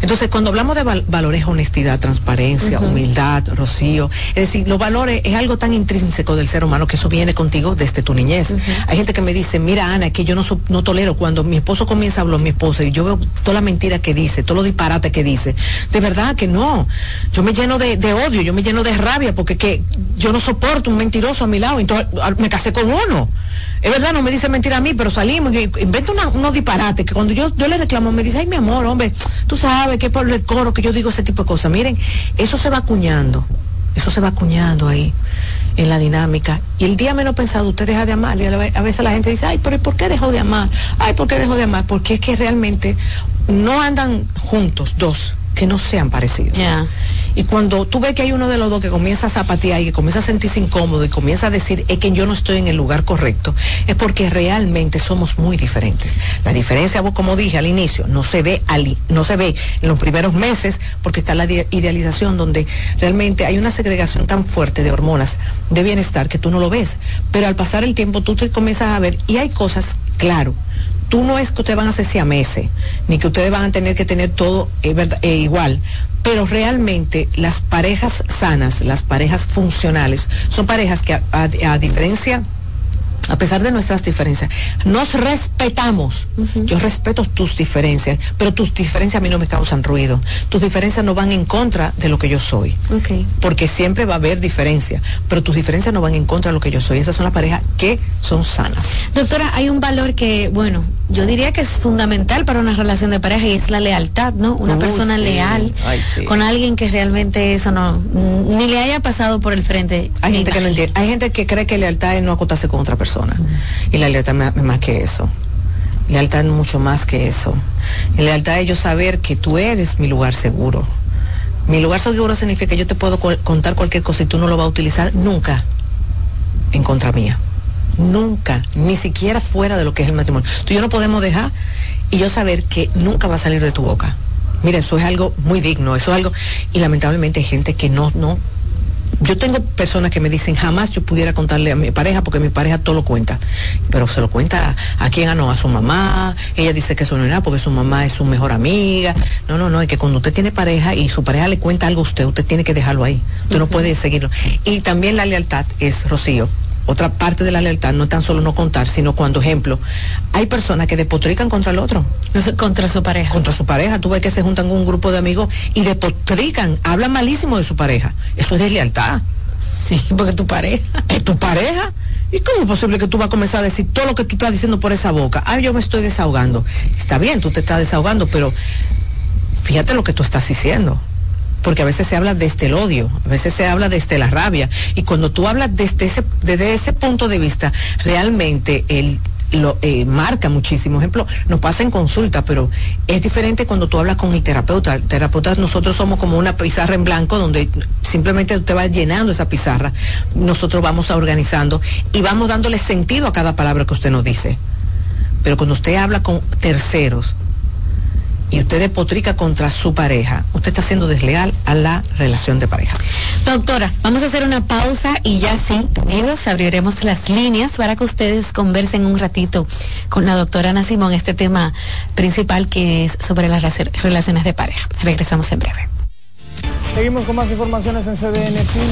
Entonces, cuando hablamos de val- valores, honestidad, transparencia, humildad, rocío, es decir, los valores es algo tan intrínseco del ser humano que eso viene contigo desde tu niñez. Hay gente que me dice, mira Ana, que yo no, so- no tolero cuando mi esposo comienza a hablar, mi esposa, y yo veo toda la mentira que dice, todo lo disparate que dice. De verdad que no. Yo me lleno de, de odio, yo me lleno de rabia porque que yo no soporto un mentiroso a mi lado, entonces al- me casé con uno. Es verdad, no me dice mentira a mí, pero salimos y inventa una- unos disparates que cuando yo, yo le reclamo me dice, ay mi amor, hombre, tú sabes que por el coro que yo digo ese tipo de cosas. Miren, eso se va acuñando, eso se va acuñando ahí en la dinámica. Y el día menos pensado usted deja de amar y a veces la gente dice, ay, pero ¿por qué dejó de amar? Ay, ¿por qué dejó de amar? Porque es que realmente no andan juntos dos que no sean parecidos. Y cuando tú ves que hay uno de los dos que comienza a zapatear y que comienza a sentirse incómodo y comienza a decir es que yo no estoy en el lugar correcto, es porque realmente somos muy diferentes. La diferencia, como dije al inicio, no se ve no se ve en los primeros meses porque está la ide- idealización donde realmente hay una segregación tan fuerte de hormonas de bienestar que tú no lo ves. Pero al pasar el tiempo tú te comienzas a ver y hay cosas, claro, tú no es que ustedes van a ser siameses, ni que ustedes van a tener que tener todo eh, eh, igual, pero realmente las parejas sanas, las parejas funcionales, son parejas que a, a- a diferencia a pesar de nuestras diferencias, nos respetamos. Yo respeto tus diferencias, pero tus diferencias a mí no me causan ruido. Tus diferencias no van en contra de lo que yo soy. Porque siempre va a haber diferencia, pero tus diferencias no van en contra de lo que yo soy. Esas son las parejas que son sanas. Doctora, hay un valor que, bueno, yo diría que es fundamental para una relación de pareja y es la lealtad, ¿no? Una persona sí. leal Ay, sí. con alguien que realmente eso no, ni le haya pasado por el frente. Hay gente que no entiende. Hay gente que cree que lealtad es no acotarse con otra persona. Y la lealtad es más que eso. Lealtad mucho más que eso. Y lealtad es yo saber que tú eres mi lugar seguro. Mi lugar seguro significa que yo te puedo contar cualquier cosa y tú no lo vas a utilizar nunca en contra mía. Nunca, ni siquiera fuera de lo que es el matrimonio. Tú y yo no podemos dejar y yo saber que nunca va a salir de tu boca. Mira, eso es algo muy digno, eso es algo, y lamentablemente hay gente que no, no. Yo tengo personas que me dicen, jamás yo pudiera contarle a mi pareja porque mi pareja todo lo cuenta. Pero se lo cuenta a, a quién, a no, a su mamá. Ella dice que eso no es nada porque su mamá es su mejor amiga. No, no, no, es que cuando usted tiene pareja y su pareja le cuenta algo a usted, usted tiene que dejarlo ahí. Usted no puede seguirlo. Y también la lealtad es, Rocío, otra parte de la lealtad no es tan solo no contar, sino cuando, ejemplo, hay personas que despotrican contra el otro. Contra su pareja. Contra su pareja. Tú ves que se juntan con un grupo de amigos y despotrican, hablan malísimo de su pareja. Eso es deslealtad. Sí, porque tu pareja. Es tu pareja. ¿Y cómo es posible que tú vas a comenzar a decir todo lo que tú estás diciendo por esa boca? Ah, yo me estoy desahogando. Está bien, tú te estás desahogando, pero fíjate lo que tú estás diciendo porque a veces se habla desde el odio, a veces se habla desde la rabia, y cuando tú hablas desde ese, desde ese punto de vista, realmente el lo eh, marca muchísimo. Ejemplo, nos pasa en consulta, pero es diferente cuando tú hablas con el terapeuta. El terapeuta, nosotros somos como una pizarra en blanco donde simplemente usted va llenando esa pizarra. Nosotros vamos a organizando y vamos dándole sentido a cada palabra que usted nos dice. Pero cuando usted habla con terceros, y usted despotrica contra su pareja, usted está siendo desleal a la relación de pareja. Doctora, vamos a hacer una pausa y ya sí, amigos, abriremos las líneas para que ustedes conversen un ratito con la doctora Ana Simón este tema principal que es sobre las relaci- relaciones de pareja. Regresamos en breve. Seguimos con más informaciones en CDN fin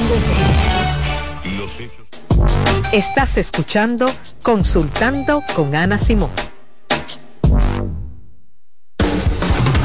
de Estás escuchando Consultando con Ana Simón.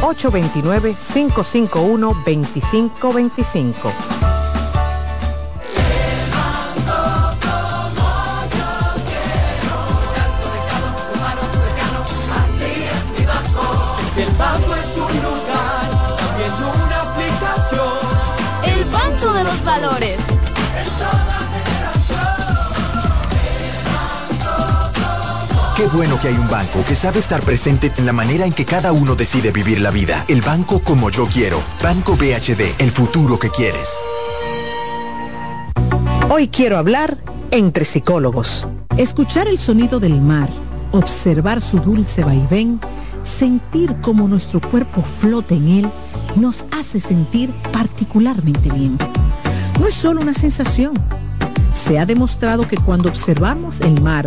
829-551-2525. Qué bueno que hay un banco que sabe estar presente en la manera en que cada uno decide vivir la vida. El banco como yo quiero. Banco BHD, el futuro que quieres. Hoy quiero hablar entre psicólogos. Escuchar el sonido del mar, observar su dulce vaivén, sentir cómo nuestro cuerpo flota en él, nos hace sentir particularmente bien. No es solo una sensación. Se ha demostrado que cuando observamos el mar,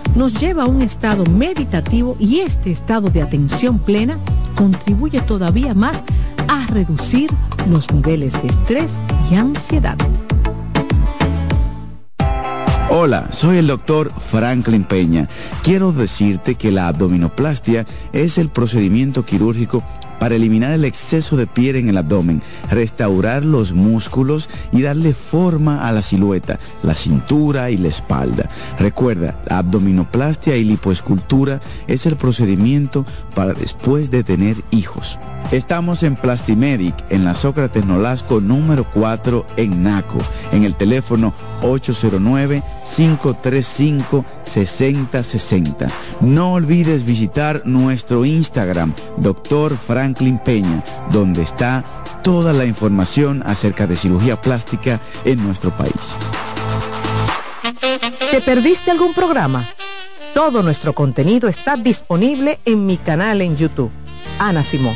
nos lleva a un estado meditativo y este estado de atención plena contribuye todavía más a reducir los niveles de estrés y ansiedad. Hola, soy el doctor Franklin Peña. Quiero decirte que la abdominoplastia es el procedimiento quirúrgico para eliminar el exceso de piel en el abdomen, restaurar los músculos y darle forma a la silueta, la cintura y la espalda. Recuerda, abdominoplastia y lipoescultura es el procedimiento para después de tener hijos. Estamos en Plastimedic, en la Sócrates Nolasco número 4 en Naco, en el teléfono 809-535-6060. No olvides visitar nuestro Instagram, Dr. Franklin Peña, donde está toda la información acerca de cirugía plástica en nuestro país. ¿Te perdiste algún programa? Todo nuestro contenido está disponible en mi canal en YouTube. Ana Simón.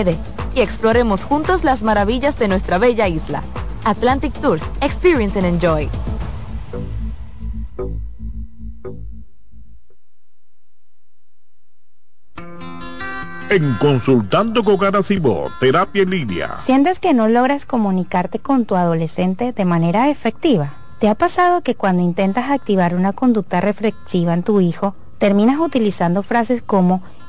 Y exploremos juntos las maravillas de nuestra bella isla. Atlantic Tours, Experience and Enjoy. En Consultando con Garacimo, Terapia en Línea. ¿Sientes que no logras comunicarte con tu adolescente de manera efectiva? ¿Te ha pasado que cuando intentas activar una conducta reflexiva en tu hijo, terminas utilizando frases como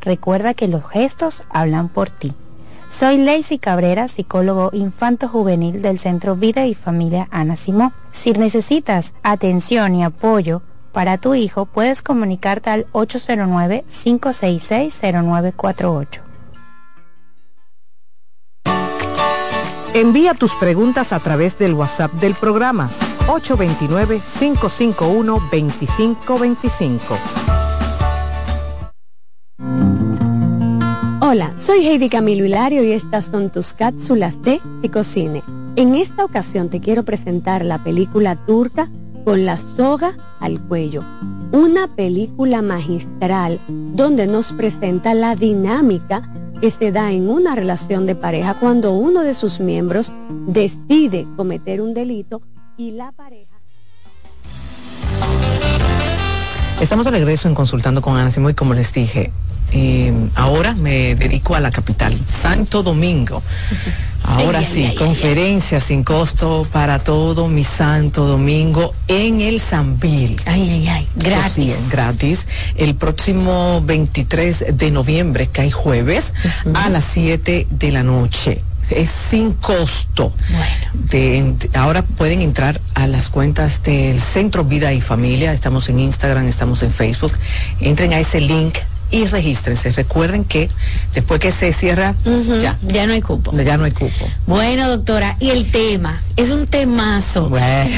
Recuerda que los gestos hablan por ti. Soy Lacey Cabrera, psicólogo infanto-juvenil del Centro Vida y Familia Ana Simó. Si necesitas atención y apoyo para tu hijo, puedes comunicarte al 809-566-0948. Envía tus preguntas a través del WhatsApp del programa 829-551-2525. Hola, soy Heidi Camilo Hilario y estas son tus cápsulas de Ecocine. En esta ocasión te quiero presentar la película turca Con la soga al cuello, una película magistral donde nos presenta la dinámica que se da en una relación de pareja cuando uno de sus miembros decide cometer un delito y la pareja... Estamos de regreso en Consultando con Ana Simón y como les dije, eh, ahora me dedico a la capital, Santo Domingo. Ahora sí, conferencia sin costo para todo mi Santo Domingo en el Sambil. Ay, ay, ay, gratis. gratis. El próximo 23 de noviembre, que hay jueves, a las 7 de la noche es sin costo. Bueno. ahora pueden entrar a las cuentas del Centro Vida y Familia. Estamos en Instagram, estamos en Facebook. Entren a ese link y regístrense. Recuerden que después que se cierra, ya. Ya no hay cupo. Ya no hay cupo. Bueno, doctora, y el tema, es un temazo.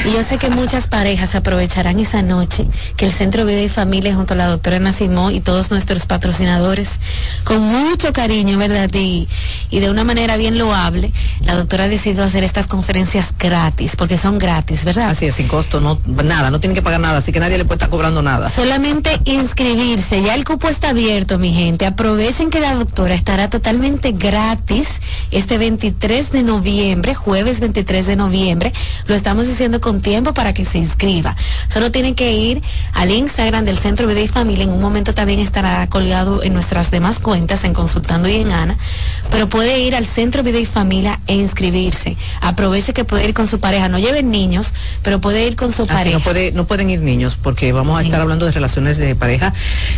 Y yo sé que muchas parejas aprovecharán esa noche que el Centro Vida y Familia junto a la doctora Nacimó y todos nuestros patrocinadores, con mucho cariño, ¿verdad? Y, y de una manera bien loable, la doctora ha decidido hacer estas conferencias gratis, porque son gratis, ¿verdad? Así es, sin costo, no, nada, no tienen que pagar nada, así que nadie le puede estar cobrando nada. Solamente inscribirse, ya el cupo está abierto mi gente. Aprovechen que la doctora estará totalmente gratis este 23 de noviembre, jueves 23 de noviembre. Lo estamos diciendo con tiempo para que se inscriba. Solo tienen que ir al Instagram del Centro Vida y Familia. En un momento también estará colgado en nuestras demás cuentas, en Consultando y en Ana. Pero puede ir al Centro Vida y Familia e inscribirse. Aproveche que puede ir con su pareja. No lleven niños, pero puede ir con su pareja. No, puede, no pueden ir niños porque vamos a estar hablando de relaciones de pareja,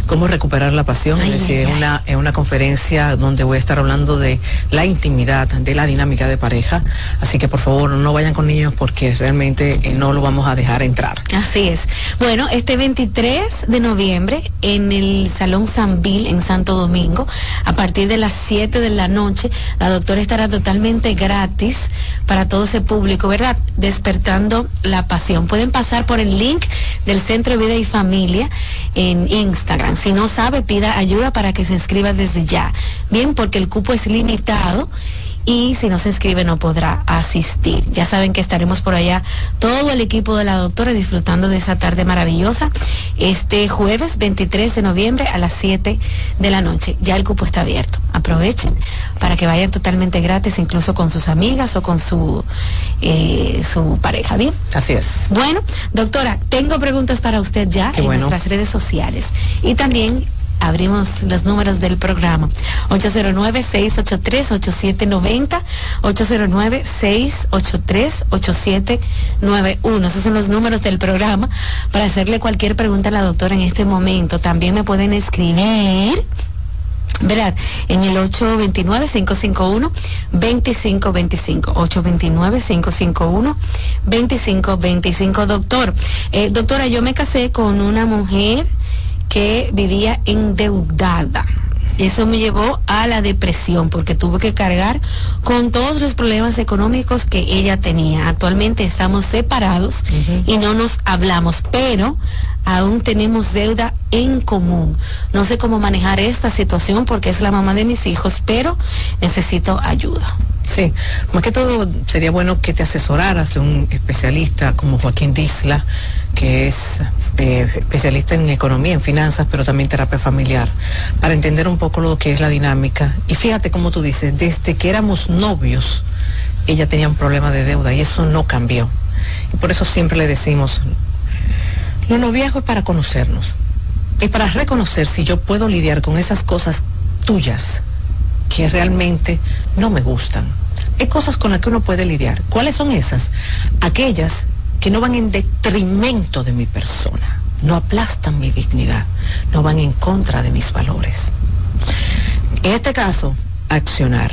cómo recuperar la participación, Ay, es decir, ay, es una, es una conferencia donde voy a estar hablando de la intimidad, de la dinámica de pareja. Así que por favor no vayan con niños porque realmente eh, no lo vamos a dejar entrar. Así es. Bueno, este 23 de noviembre en el Salón Sanvil en Santo Domingo, a partir de las 7 de la noche, la doctora estará totalmente gratis para todo ese público, ¿verdad? Despertando la pasión. Pueden pasar por el link del Centro de Vida y Familia en Instagram. Si no sabe, pida ayuda para que se inscriba desde ya. Bien, porque el cupo es limitado y si no se inscribe no podrá asistir. Ya saben que estaremos por allá todo el equipo de la doctora disfrutando de esa tarde maravillosa este jueves 23 de noviembre a las 7 de la noche. Ya el cupo está abierto. Aprovechen para que vayan totalmente gratis, incluso con sus amigas o con su, eh, su pareja. Bien. Así es. Bueno, doctora, tengo preguntas para usted ya Qué en bueno. nuestras redes sociales. Y también abrimos los números del programa. 809-683-8790, 809-683-8791. Esos son los números del programa para hacerle cualquier pregunta a la doctora en este momento. También me pueden escribir ¿verdad? En el 829-551-2525. 829-551-2525. Doctor, eh, doctora, yo me casé con una mujer que vivía endeudada. Eso me llevó a la depresión porque tuve que cargar con todos los problemas económicos que ella tenía. Actualmente estamos separados y no nos hablamos, pero aún tenemos deuda en común. No sé cómo manejar esta situación porque es la mamá de mis hijos, pero necesito ayuda. Sí, más que todo sería bueno que te asesoraras de un especialista como Joaquín Disla, que es eh, especialista en economía, en finanzas, pero también terapia familiar, para entender un poco lo que es la dinámica. Y fíjate como tú dices, desde que éramos novios, ella tenía un problema de deuda y eso no cambió. Y por eso siempre le decimos, lo noviazgo es para conocernos, es para reconocer si yo puedo lidiar con esas cosas tuyas que realmente no me gustan. Hay cosas con las que uno puede lidiar. ¿Cuáles son esas? Aquellas que no van en detrimento de mi persona, no aplastan mi dignidad, no van en contra de mis valores. En este caso, accionar.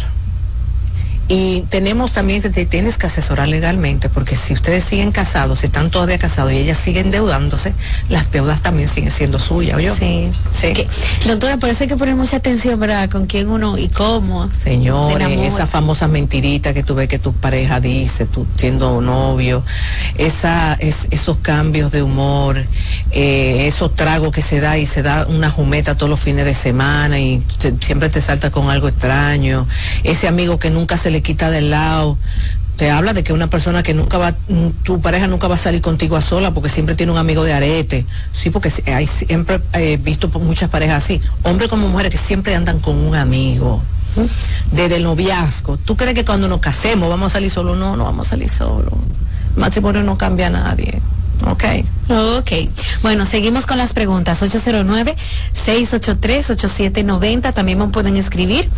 Y tenemos también que te tienes que asesorar legalmente, porque si ustedes siguen casados, si están todavía casados y ella sigue endeudándose, las deudas también siguen siendo suyas, ¿oyó? Sí. Sí. Que- doctora, por eso hay que poner mucha atención, ¿verdad? Con quién uno y cómo. se Señores, enamora. esa famosa mentirita que tú ves que tu pareja dice, tú siendo novio, esa, es, esos cambios de humor, eh, esos tragos que se da y se da una jumeta todos los fines de semana y te- siempre te salta con algo extraño, ese amigo que nunca se le quita del lado. Te habla de que una persona que nunca va, mm, tu pareja nunca va a salir contigo a sola porque siempre tiene un amigo de arete. Sí, porque hay siempre he visto muchas parejas así, hombres como mujeres que siempre andan con un amigo desde el noviazgo. ¿Tú crees que cuando nos casemos vamos a salir solos? No, no vamos a salir solos. El matrimonio no cambia a nadie. Ok. Ok. Bueno, seguimos con las preguntas. 809-683-8790. También me pueden escribir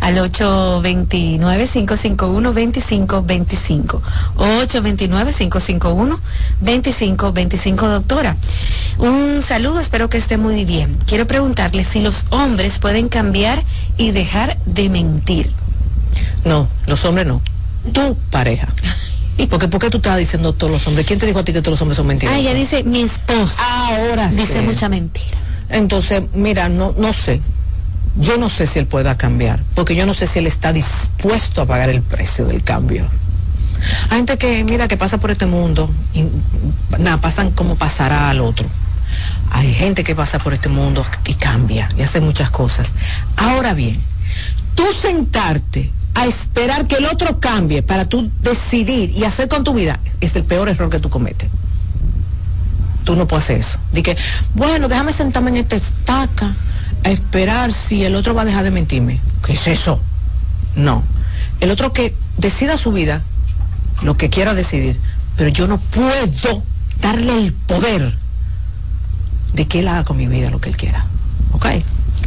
al 829-551-2525. 829-551-2525. Doctora, un saludo, espero que esté muy bien. Quiero preguntarle si los hombres pueden cambiar y dejar de mentir. No, los hombres no. Tu pareja. Porque ¿por qué tú estás diciendo todos los hombres? ¿Quién te dijo a ti que todos los hombres son mentirosos? Ah, ella dice mi esposo. Ahora Dice sí. mucha mentira. Entonces, mira, no, no sé. Yo no sé si él pueda cambiar, porque yo no sé si él está dispuesto a pagar el precio del cambio. Hay gente que, mira, que pasa por este mundo y nada, pasan como pasará al otro. Hay gente que pasa por este mundo y cambia y hace muchas cosas. Ahora bien, tú sentarte a esperar que el otro cambie para tú decidir y hacer con tu vida es el peor error que tú cometes tú no puedes hacer eso. Di que, bueno, déjame sentarme en esta estaca a esperar si el otro va a dejar de mentirme. ¿Qué es eso? No. El otro que decida su vida, lo que quiera decidir, pero yo no puedo darle el poder de que él haga con mi vida lo que él quiera. ¿Ok?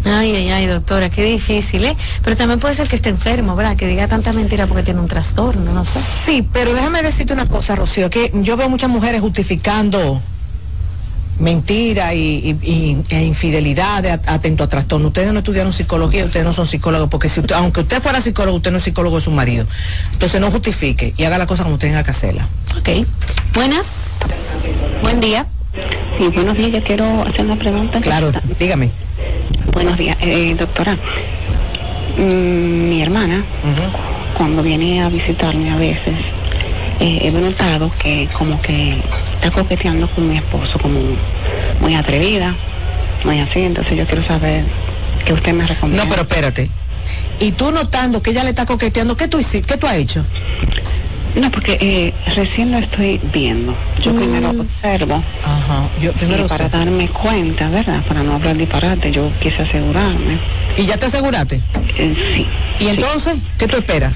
Ay, ay, ay, doctora, qué difícil, ¿eh? Pero también puede ser que esté enfermo, ¿verdad? Que diga tanta mentira porque tiene un trastorno, no sé. Sí, pero déjame decirte una cosa, Rocío, que yo veo muchas mujeres justificando mentira y, y- y- e infidelidad, de at- atento a trastorno. Ustedes no estudiaron psicología, ustedes no son psicólogos, porque si usted- aunque usted fuera psicólogo, usted no es psicólogo de su marido. Entonces no justifique y haga la cosa como usted tenga que hacerla. Ok. Buenas. Buen día. Sí, buenos días. Yo quiero hacer una pregunta. Claro, dígame. Buenos días, eh, doctora. Mm, mi hermana, cuando viene a visitarme a veces, eh, he notado que como que está coqueteando con mi esposo, como muy atrevida, muy así. Entonces yo quiero saber qué usted me recomienda. No, pero espérate. Y tú notando que ella le está coqueteando, ¿qué tú hiciste? ¿Qué tú has hecho? No, porque eh, recién lo estoy viendo. Yo primero observo. Ajá. Yo primero y para darme cuenta, ¿verdad? Para no hablar disparate, yo quise asegurarme. ¿Y ya te aseguraste? Eh, sí. ¿Y entonces qué tú esperas?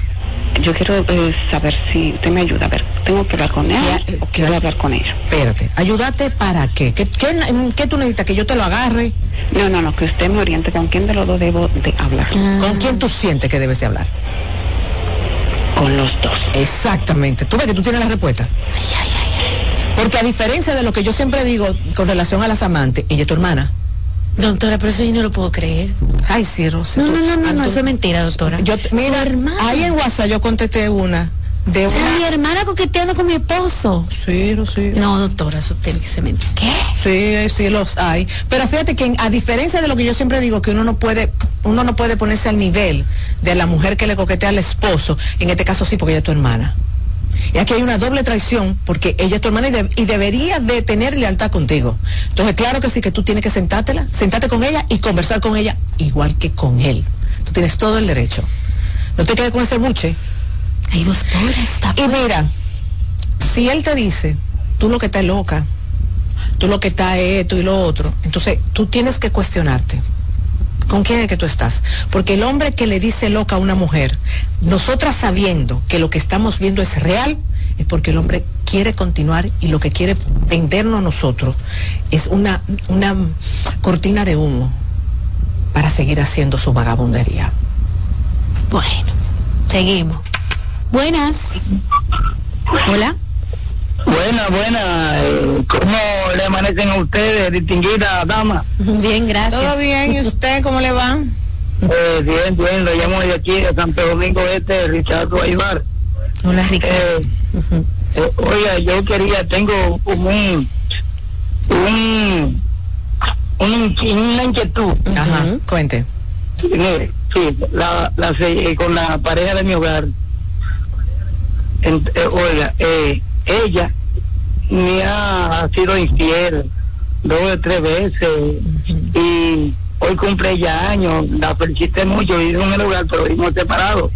Yo quiero eh, saber si usted me ayuda. A ver, ¿tengo que hablar con o quiero hablar con ella? Espérate, ¿ayudarte para qué? ¿Qué, qué, qué tú necesitas? ¿Que yo te lo agarre? No, no, no, que usted me oriente con quién de los dos debo de hablar. ¿Con quién tú sientes que debes de hablar? Con los dos. Exactamente. Tú ves que tú tienes la respuesta. Porque a diferencia de lo que yo siempre digo con relación a las amantes, ella es tu hermana. Doctora, pero eso yo no lo puedo creer. Ay, sí, Rosa. No, no, no, no, no, eso es mentira, doctora. Yo, mira, ahí en WhatsApp yo contesté una de una... Mi hermana coqueteando con mi esposo. Sí, no, sí. No, doctora, eso tiene que ser mentira. ¿Qué? Sí, sí los hay. Pero fíjate que a diferencia de lo que yo siempre digo, que uno no puede, uno no puede ponerse al nivel de la mujer que le coquetea al esposo, en este caso sí, porque ella es tu hermana. Y aquí hay una doble traición, porque ella es tu hermana y, de- y debería de tener lealtad contigo. Entonces, claro que sí, que tú tienes que sentártela, sentarte con ella y conversar con ella igual que con él. Tú tienes todo el derecho. No te quedes con ese buche. Ay, doctora, está Y mira, si él te dice, tú lo que estás loca, tú lo que estás es esto y lo otro, entonces tú tienes que cuestionarte. ¿Con quién es que tú estás? Porque el hombre que le dice loca a una mujer, nosotras sabiendo que lo que estamos viendo es real, es porque el hombre quiere continuar y lo que quiere vendernos a nosotros es una, una cortina de humo para seguir haciendo su vagabundería. Bueno, seguimos. Buenas. Hola. Buena, buena. eh, ¿Cómo le amanecen a ustedes, distinguida dama? Bien, gracias. ¿Todo bien? ¿Y usted cómo le va? Eh, bien, bien. Lo llamo de aquí, de Santo Domingo Este, Richardo Aybar. Hola, Ricardo. Eh, eh, oiga, yo quería, tengo un, un, un una inquietud. Ajá, cuente. Mire, sí, la, la, se- eh, con la pareja de mi hogar. En- eh, oiga, eh, ella me ha sido infiel dos o tres veces y hoy cumple ya años, la felicité mucho, vivimos en el hogar, pero vivimos separados.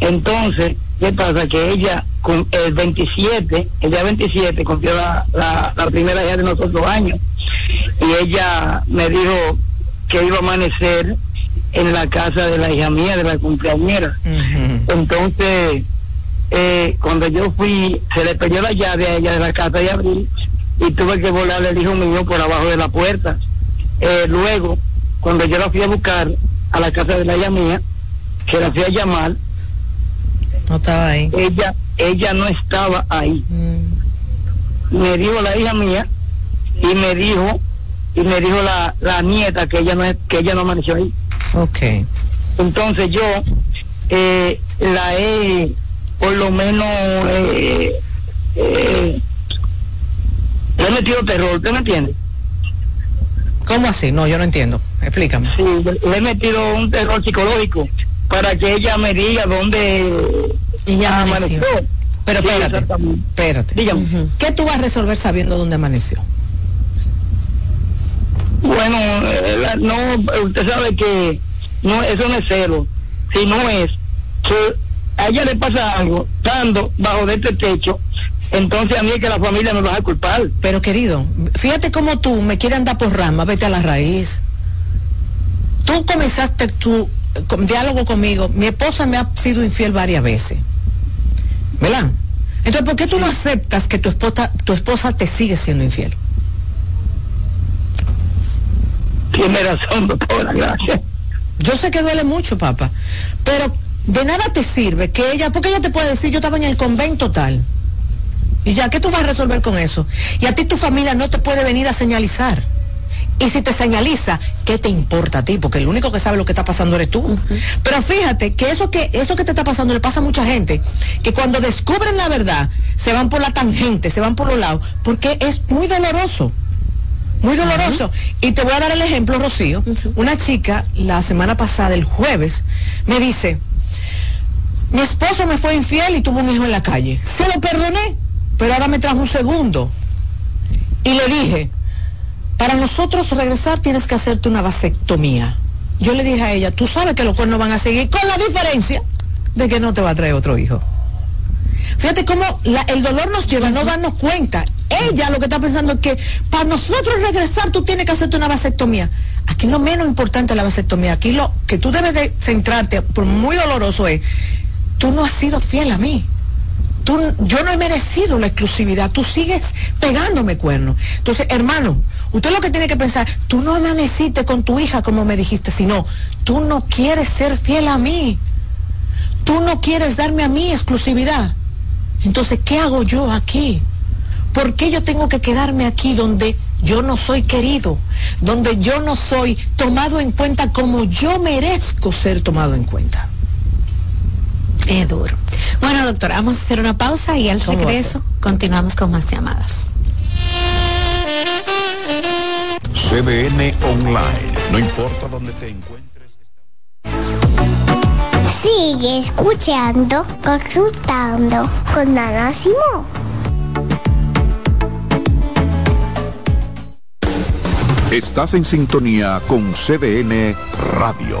Entonces, ¿qué pasa? Que ella, con el 27, el día 27, cumplió la, la, la primera día de nosotros años. Y ella me dijo que iba a amanecer en la casa de la hija mía, de la cumpleañera. Entonces, eh, cuando yo fui, se le perdió la llave a ella de la casa de abril y tuve que volarle el hijo mío por abajo de la puerta. Eh, luego, cuando yo la fui a buscar a la casa de la hija mía, que la fui a llamar, No estaba ahí. ella, ella no estaba ahí. Me dijo la hija mía y me dijo y me dijo la, la nieta que ella no es- que ella no amaneció ahí. Ok. Entonces yo eh, la he por lo menos eh, eh, le he metido terror, ¿usted me entiende? ¿Cómo así? No, yo no entiendo. Explícame. Sí, le he metido un terror psicológico para que ella me diga dónde ella amaneció. Pero Sí, espérate, exactamente. espérate. Dígame. ¿Qué tú vas a resolver sabiendo dónde amaneció? Bueno, eh, la- no, usted sabe que no, eso no es cero, sino es que a ella le pasa algo, estando bajo de este techo, entonces a mí es que la familia me va a culpar. Pero querido, fíjate cómo tú me quieres andar por rama, vete a la raíz. Tú comenzaste tu con- diálogo conmigo, mi esposa me ha sido infiel varias veces. ¿Verdad? Entonces, ¿por qué tú no aceptas que tu esposa, tu esposa te sigue siendo infiel? Tiene razón, doctora, gracias. Yo sé que duele mucho, papá, pero de nada te sirve que ella, porque ella te puede decir, yo estaba en el convento tal. Y ya, ¿qué tú vas a resolver con eso? Y a ti tu familia no te puede venir a señalizar. Y si te señaliza, ¿qué te importa a ti? Porque el único que sabe lo que está pasando eres tú. Pero fíjate que eso que eso que te está pasando le pasa a mucha gente, que cuando descubren la verdad, se van por la tangente, se van por los lados, porque es muy doloroso. Muy doloroso. Y te voy a dar el ejemplo, Rocío. Una chica, la semana pasada, el jueves, me dice, mi esposo me fue infiel y tuvo un hijo en la calle. Se lo perdoné, pero ahora me trajo un segundo. Y le dije, para nosotros regresar tienes que hacerte una vasectomía. Yo le dije a ella, tú sabes que los cuernos van a seguir con la diferencia de que no te va a traer otro hijo. Fíjate cómo el dolor nos lleva a no darnos cuenta. Ella lo que está pensando es que para nosotros regresar tú tienes que hacerte una vasectomía. Aquí lo menos importante es la vasectomía. Aquí lo que tú debes de centrarte, por muy doloroso es, tú no has sido fiel a mí yo no he merecido la exclusividad, tú sigues pegándome cuernos. Entonces, hermano, usted lo que tiene que pensar, tú no amaneciste con tu hija como me dijiste, sino tú no quieres ser fiel a mí. Tú no quieres darme a mí exclusividad. Entonces, ¿qué hago yo aquí? ¿Por qué yo tengo que quedarme aquí donde yo no soy querido, donde yo no soy tomado en cuenta como yo merezco ser tomado en cuenta? Es duro. Bueno, doctora, vamos a hacer una pausa y al regreso continuamos con más llamadas. CDN Online. No importa dónde te encuentres. Sigue escuchando, consultando con Ana Simón. Estás en sintonía con CDN Radio.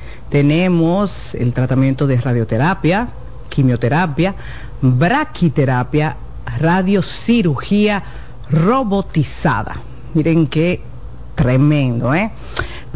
tenemos el tratamiento de radioterapia, quimioterapia, braquiterapia, radiocirugía robotizada. Miren qué tremendo, ¿eh?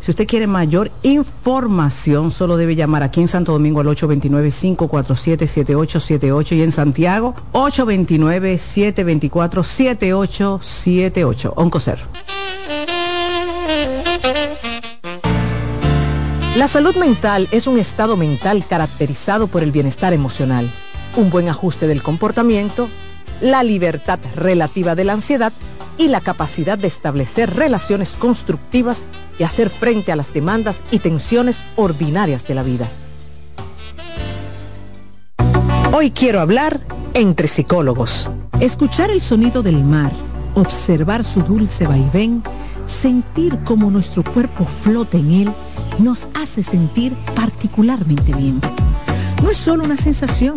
Si usted quiere mayor información, solo debe llamar aquí en Santo Domingo al 829-547-7878 y en Santiago 829-724-7878. Oncocer. La salud mental es un estado mental caracterizado por el bienestar emocional, un buen ajuste del comportamiento, la libertad relativa de la ansiedad y la capacidad de establecer relaciones constructivas y hacer frente a las demandas y tensiones ordinarias de la vida. Hoy quiero hablar entre psicólogos. Escuchar el sonido del mar, observar su dulce vaivén, sentir cómo nuestro cuerpo flota en él, nos hace sentir particularmente bien. No es solo una sensación.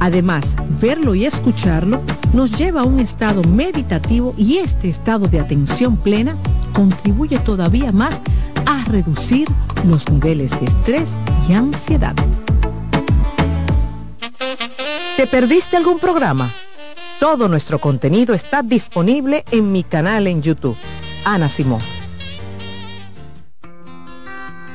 Además, verlo y escucharlo nos lleva a un estado meditativo y este estado de atención plena contribuye todavía más a reducir los niveles de estrés y ansiedad. ¿Te perdiste algún programa? Todo nuestro contenido está disponible en mi canal en YouTube. Ana Simón.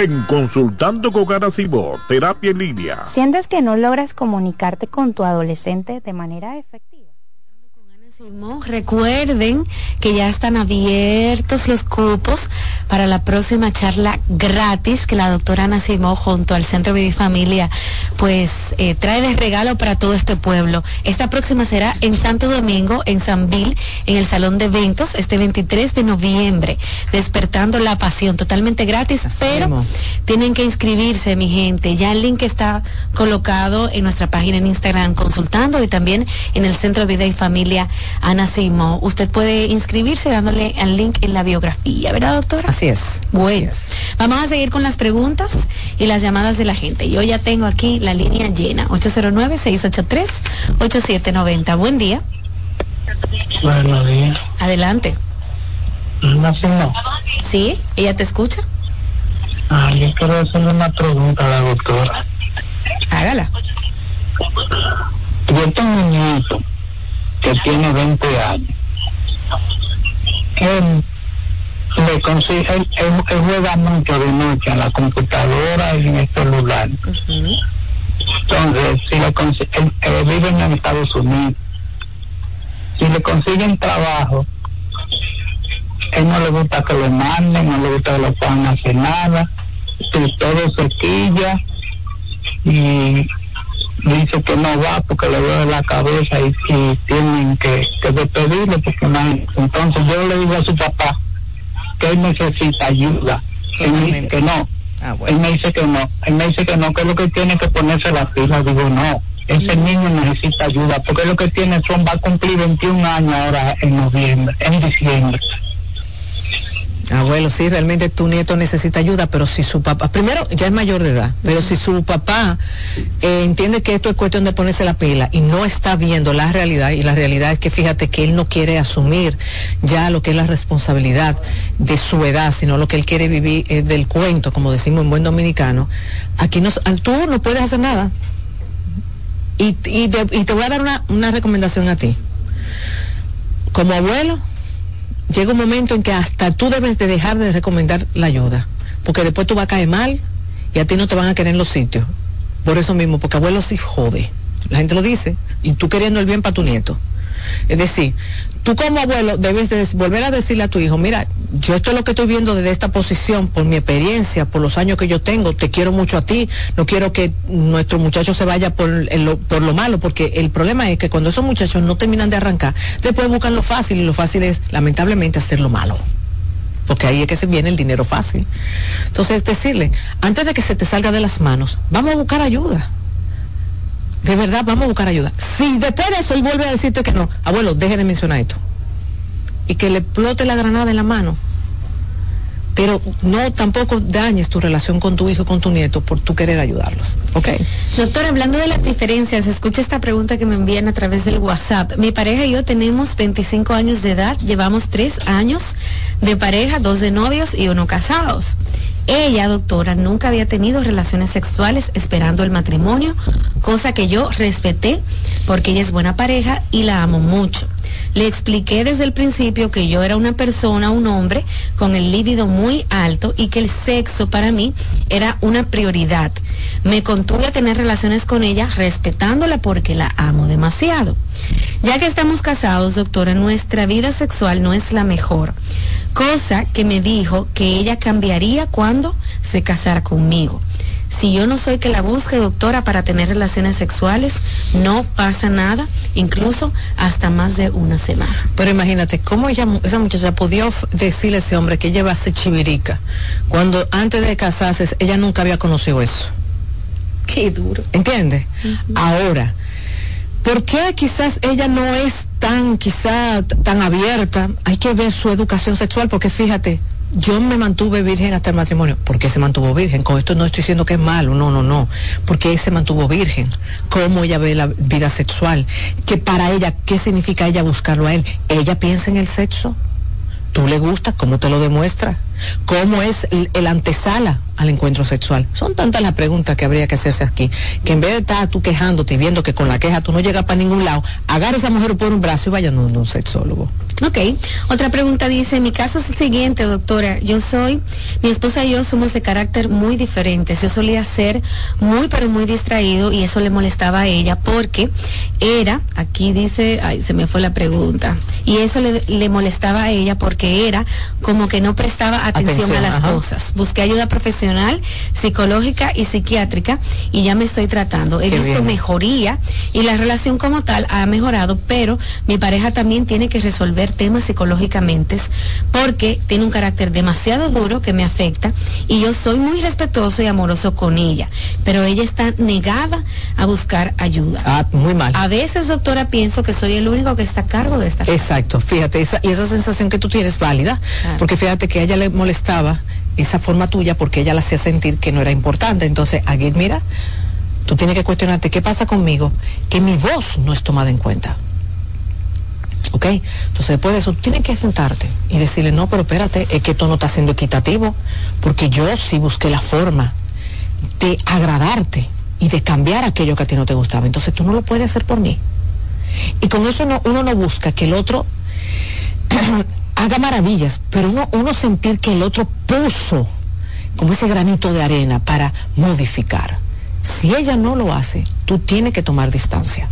En Consultando con Garacimo, Terapia en Línea. ¿Sientes que no logras comunicarte con tu adolescente de manera efectiva? Recuerden que ya están abiertos los cupos para la próxima charla gratis que la doctora Ana junto al Centro Vida y Familia pues eh, trae de regalo para todo este pueblo. Esta próxima será en Santo Domingo, en San Bill, en el Salón de Eventos, este 23 de noviembre, despertando la pasión, totalmente gratis, pero tienen que inscribirse, mi gente. Ya el link está colocado en nuestra página en Instagram consultando y también en el Centro Vida y Familia Ana Simo. Usted puede inscribirse dándole el link en la biografía, ¿verdad, doctora? Así es. Bueno, vamos a seguir con las preguntas y las llamadas de la gente. Yo ya tengo aquí la línea llena, 809-683-8790. Buen día. Buenos días. Adelante. Ana Simón. Sí, ella te escucha. Ah, yo quiero hacerle una pregunta a la doctora. Hágala. Yo tengo un nieto que tiene 20 años. Él, le consigue, él, juega mucho de noche en la computadora y en el celular. Entonces, si le consiguen, él, vive en Estados Unidos. Si le consiguen trabajo, él no le gusta que lo manden, no le gusta que lo puedan hacer nada, todo se quilla y dice que no va porque le duele la cabeza y, tienen que, que despedirlo porque no entonces yo le digo a su papá que él necesita ayuda. Él me dice que no. Ah, él me dice que no. Él me dice que no que es lo que tiene que ponerse la pila digo no ese mm. niño necesita ayuda porque lo que tiene son va a cumplir 21 años ahora en noviembre en diciembre Abuelo, sí, realmente tu nieto necesita ayuda, pero si su papá, primero ya es mayor de edad, pero si su papá eh, entiende que esto es cuestión de ponerse la pila y no está viendo la realidad, y la realidad es que fíjate que él no quiere asumir ya lo que es la responsabilidad de su edad, sino lo que él quiere vivir es del cuento, como decimos en buen dominicano, aquí no, tú no puedes hacer nada. Y, te voy a dar una recomendación a ti. Como abuelo, llega un momento en que hasta tú debes de dejar de recomendar la ayuda, porque después tú vas a caer mal y a ti no te van a querer en los sitios. Por eso mismo, porque abuelo sí jode. La gente lo dice, y tú queriendo el bien para tu nieto. Es decir, tú como abuelo debes de volver a decirle a tu hijo, mira, yo esto es lo que estoy viendo desde esta posición, por mi experiencia, por los años que yo tengo, te quiero mucho a ti, no quiero que nuestro muchacho se vaya por, lo, por lo malo, porque el problema es que cuando esos muchachos no terminan de arrancar, después buscan lo fácil y lo fácil es, lamentablemente, hacer lo malo porque ahí es que se viene el dinero fácil. Entonces, decirle, antes de que se te salga de las manos, vamos a buscar ayuda de verdad vamos a buscar ayuda. Si después de eso él vuelve a decirte que no, abuelo, deje de mencionar esto. Y que le explote la granada en la mano. Pero no tampoco dañes tu relación con tu hijo, con tu nieto, por tu querer ayudarlos. ¿Ok? Doctor, hablando de las diferencias, escucha esta pregunta que me envían a través del WhatsApp. Mi pareja y yo tenemos 25 años de edad, llevamos tres años de pareja, dos de novios y uno casados. Ella, doctora, nunca había tenido relaciones sexuales esperando el matrimonio, cosa que yo respeté porque ella es buena pareja y la amo mucho. Le expliqué desde el principio que yo era una persona, un hombre, con el líbido muy alto y que el sexo para mí era una prioridad. Me contuve a tener relaciones con ella respetándola porque la amo demasiado. Ya que estamos casados, doctora, nuestra vida sexual no es la mejor cosa que me dijo que ella cambiaría cuando se casara conmigo. Si yo no soy que la busque, doctora, para tener relaciones sexuales, no pasa nada, incluso hasta más de una semana. Pero imagínate, ¿cómo ella, esa muchacha podía decirle a ese hombre que ella va a ser chivirica, cuando antes de casarse ella nunca había conocido eso? Qué duro. ¿Entiendes? Ahora, ¿Por qué quizás ella no es tan, quizá, tan abierta? Hay que ver su educación sexual, porque fíjate, yo me mantuve virgen hasta el matrimonio. ¿Por qué se mantuvo virgen? Con esto no estoy diciendo que es malo, no, no, no. Porque se mantuvo virgen. ¿Cómo ella ve la vida sexual? ¿Qué para ella, qué significa ella buscarlo a él? ¿Ella piensa en el sexo? ¿Tú le gustas? ¿Cómo te lo demuestra? ¿Cómo es el, antesala al encuentro sexual? Son tantas las preguntas que habría que hacerse aquí, que en vez de estar tú quejándote y viendo que con la queja tú no llegas para ningún lado, agarra a esa mujer por un brazo y vaya a un, un sexólogo. Ok, otra pregunta dice, mi caso es el siguiente, doctora. Yo soy, mi esposa y yo somos de carácter muy diferentes. Yo solía ser muy, pero muy distraído y eso le molestaba a ella porque era, aquí dice, ay, se me fue la pregunta, y eso le, le molestaba a ella porque era como que no prestaba atención, Atención, a las ajá. cosas. Busqué ayuda profesional, psicológica y psiquiátrica y ya me estoy tratando. He Qué visto bien. mejoría y la relación como tal ha mejorado, pero mi pareja también tiene que resolver temas psicológicamente porque tiene un carácter demasiado duro que me afecta y yo soy muy respetuoso y amoroso con ella, pero ella está negada a buscar ayuda. Ah, muy mal. A veces, doctora, pienso que soy el único que está a cargo de esta Exacto, fíjate, esa, y esa sensación que tú tienes es válida, porque fíjate que a ella le molestaba esa forma tuya porque ella la hacía sentir que no era importante. Entonces, aquí, mira, tú tienes que cuestionarte qué pasa conmigo, que mi voz no es tomada en cuenta. ¿Ok? Entonces, después de eso, tú tienes que sentarte y decirle, no, pero espérate, es que esto no está siendo equitativo, porque yo sí busqué la forma de agradarte y de cambiar aquello que a ti no te gustaba. Entonces, tú no lo puedes hacer por mí. Y con eso no, uno no busca que el otro haga maravillas, pero uno, sentir que el otro puso como ese granito de arena para modificar. Si ella no lo hace, tú tienes que tomar distancia.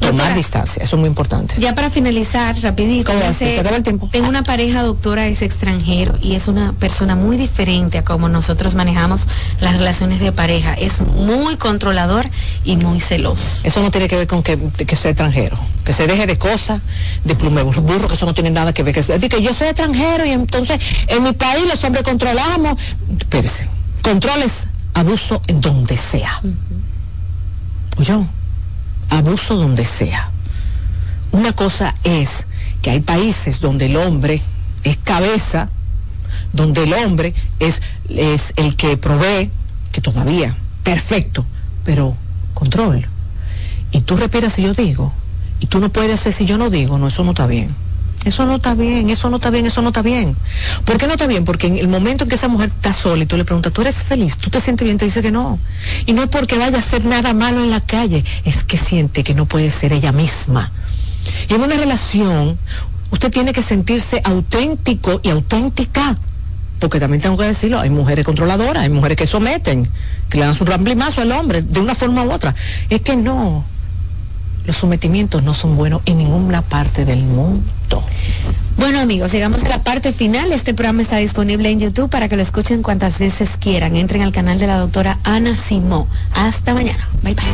Tomar Doctora, distancia, eso es muy importante. Ya para finalizar, rapidito, ¿Cómo dice, así? Se acaba el tiempo. tengo una pareja, doctora, es extranjero y es una persona muy diferente a como nosotros manejamos las relaciones de pareja. Es muy controlador y muy celoso. Eso no tiene que ver con que, que sea extranjero, que se deje de cosas, de plume burro, que eso no tiene nada que ver. Que, es decir, que yo soy extranjero y entonces en mi país los hombres controlamos. Espérese, controles, abuso en donde sea. Oye, abuso donde sea. Una cosa es que hay países donde el hombre es cabeza, donde el hombre es, es el que provee, que todavía, perfecto, pero control. Y tú respiras si yo digo, y tú no puedes hacer si yo no digo, no, eso no está bien. Eso no está bien, eso no está bien, eso no está bien. ¿Por qué no está bien? Porque en el momento en que esa mujer está sola y tú le preguntas, ¿tú eres feliz? ¿Tú te sientes bien? Te dice que no. Y no es porque vaya a hacer nada malo en la calle, es que siente que no puede ser ella misma. Y en una relación, usted tiene que sentirse auténtico y auténtica. Porque también tengo que decirlo, hay mujeres controladoras, hay mujeres que someten, que le dan su ramblimazo al hombre de una forma u otra. Es que no, los sometimientos no son buenos en ninguna parte del mundo. Bueno amigos, llegamos a la parte final. Este programa está disponible en YouTube para que lo escuchen cuantas veces quieran. Entren al canal de la doctora Ana Simó. Hasta mañana. Bye bye.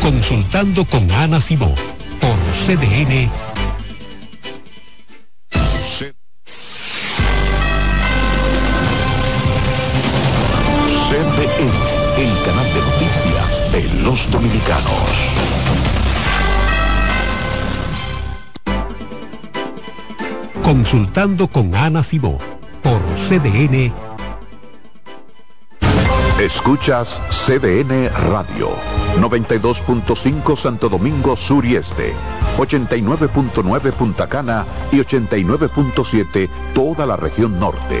Consultando con Ana Simón por CDN. CDN, el canal de noticias de los dominicanos. Consultando con Ana Simón por CDN. Escuchas CDN Radio, 92.5 Santo Domingo Sur y Este, 89.9 Punta Cana y 89.7 toda la región norte.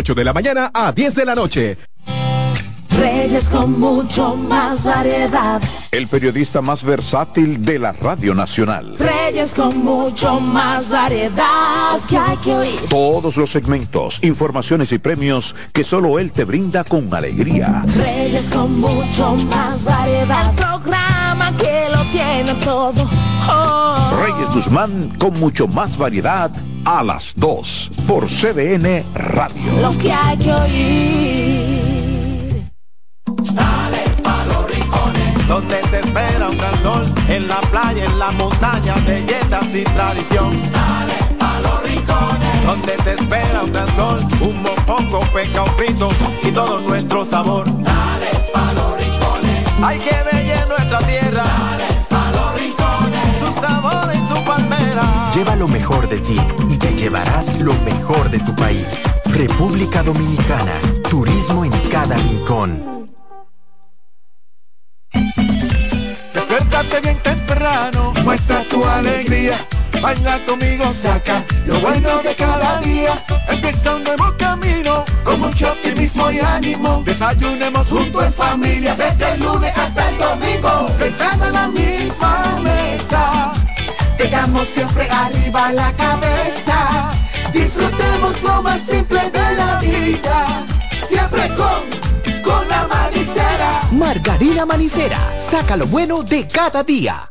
de la mañana a 10 de la noche. Reyes con mucho más variedad. El periodista más versátil de la Radio Nacional. Reyes con mucho más variedad que hay que oír. Todos los segmentos, informaciones y premios que solo él te brinda con alegría. Reyes con mucho más variedad. El programa que lo tiene todo. Oh. Reyes Guzmán con mucho más variedad a las 2 por CDN Radio. Lo que hay que oír. Dale pa' los rincones, donde te espera un gran sol, en la playa, en la montaña, belletas y tradición. Dale pa' los rincones, donde te espera un gran sol, un mopongo, peca, un frito y todo nuestro sabor. Dale pa' los rincones, hay que bella nuestra tierra. Dale Lleva lo mejor de ti y te llevarás lo mejor de tu país. República Dominicana. Turismo en cada rincón. Despiértate bien temprano, muestra tu alegría. Baila conmigo, saca lo bueno de cada día. Empieza un nuevo camino, con mucho optimismo y ánimo. Desayunemos junto en familia, desde el lunes hasta el domingo. Sentado en la misma mesa, tengamos siempre arriba la cabeza. Disfrutemos lo más simple de la vida, siempre con, con la manicera. Margarina Manicera, saca lo bueno de cada día.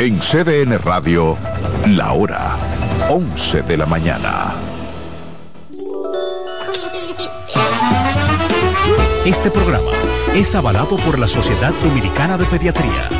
En CDN Radio, la hora 11 de la mañana. Este programa es avalado por la Sociedad Dominicana de Pediatría.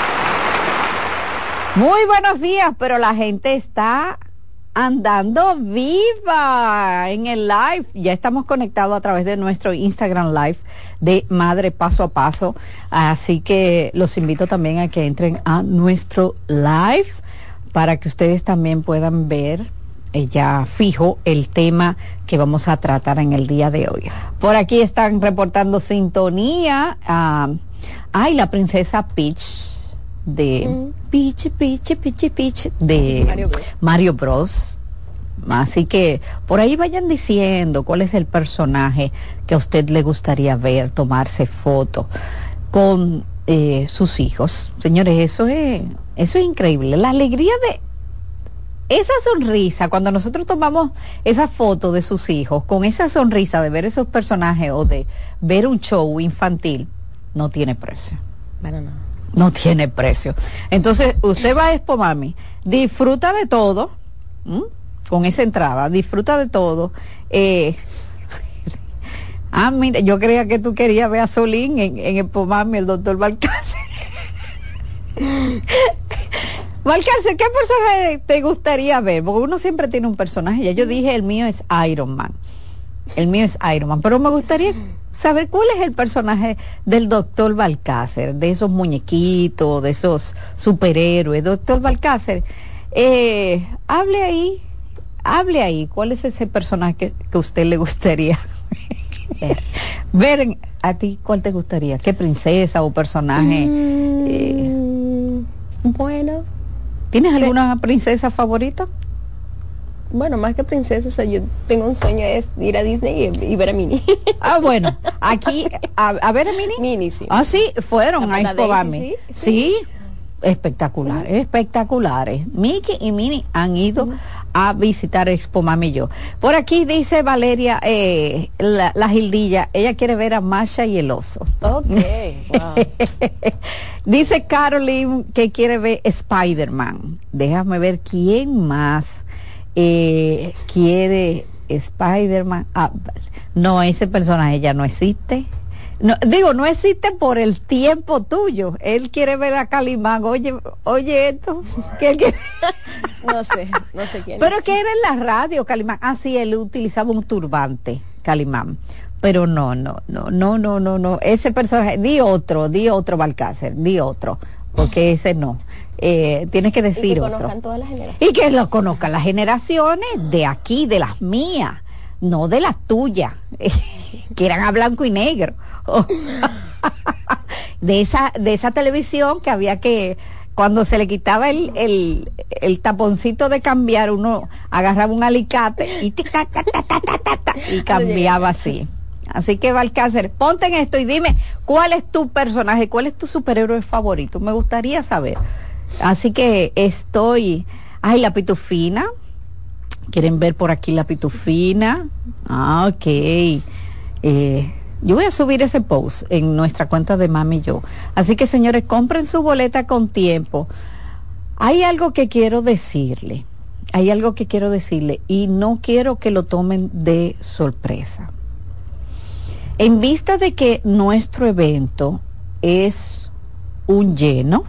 Muy buenos días, pero la gente está andando viva en el live. Ya estamos conectados a través de nuestro Instagram Live de Madre Paso a Paso. Así que los invito también a que entren a nuestro live para que ustedes también puedan ver eh, ya fijo el tema que vamos a tratar en el día de hoy. Por aquí están reportando sintonía. ah, ay, la princesa Peach de Peach, Peach, Peach, Peach de Mario Bros. Mario Bros. Así que por ahí vayan diciendo cuál es el personaje que a usted le gustaría ver, tomarse foto con eh, sus hijos. Señores, eso es, eso es increíble. La alegría de esa sonrisa, cuando nosotros tomamos esa foto de sus hijos, con esa sonrisa de ver esos personajes o de ver un show infantil, no tiene precio. Bueno, no. No tiene precio. Entonces, usted va a Expo Mami, disfruta de todo, con esa entrada, disfruta de todo. Eh, ah, mira, yo creía que tú querías ver a Solín en, en Mami, el doctor Balcácer. Balcácer, ¿qué personaje te gustaría ver? Porque uno siempre tiene un personaje. Ya yo dije, el mío es Iron Man. El mío es Iron Man. Pero me gustaría saber cuál es el personaje del doctor Balcácer, de esos muñequitos, de esos superhéroes. Doctor Balcácer, eh, hable ahí, hable ahí. ¿Cuál es ese personaje que, que a usted le gustaría ver? A ti, ¿cuál te gustaría? ¿Qué princesa o personaje? eh, Bueno, ¿Tienes alguna princesa favorita? Bueno, más que princesa, o sea, yo tengo un sueño es ir a Disney y, y ver a Minnie. Ah, bueno, aquí, a, a ver, Mini. Minnie, sí. Ah, sí, fueron La a Daisy, sí, Sí, espectaculares, espectaculares. Mickey y Minnie han ido a visitar Expo Mami y yo. Por aquí dice Valeria, eh, la, la Gildilla, ella quiere ver a Masha y el oso. Ok, wow. Dice Caroline que quiere ver Spider-Man. Déjame ver quién más eh, quiere Spider-Man. Ah, no, ese personaje ya no existe. No, digo, no existe por el tiempo tuyo. Él quiere ver a Calimán. Oye, oye esto. que él quiere- No sé, no sé quién Pero es. que era en la radio, Calimán. Ah, sí, él utilizaba un turbante, Calimán. Pero no, no, no, no, no, no, no. Ese personaje, di otro, di otro Balcácer, di otro. Porque ese no. Eh, tienes que Y decir que otro. conozcan todas las generaciones. Y que lo conozcan las generaciones de aquí, de las mías, no de las tuyas, que eran a blanco y negro. de esa, de esa televisión que había que, cuando se le quitaba el, el, el taponcito de cambiar, uno agarraba un alicate y, tac, y cambiaba así. Así que Balcácer, ponte en esto y dime cuál es tu personaje, cuál es tu superhéroe favorito. Me gustaría saber. Así que estoy. Ay, la pitufina. ¿Quieren ver por aquí la pitufina? Ah, ok. Eh, yo voy a subir ese post en nuestra cuenta de Mami y Yo. Así que, señores, compren su boleta con tiempo. Hay algo que quiero decirle. Hay algo que quiero decirle y no quiero que lo tomen de sorpresa. En vista de que nuestro evento es un lleno,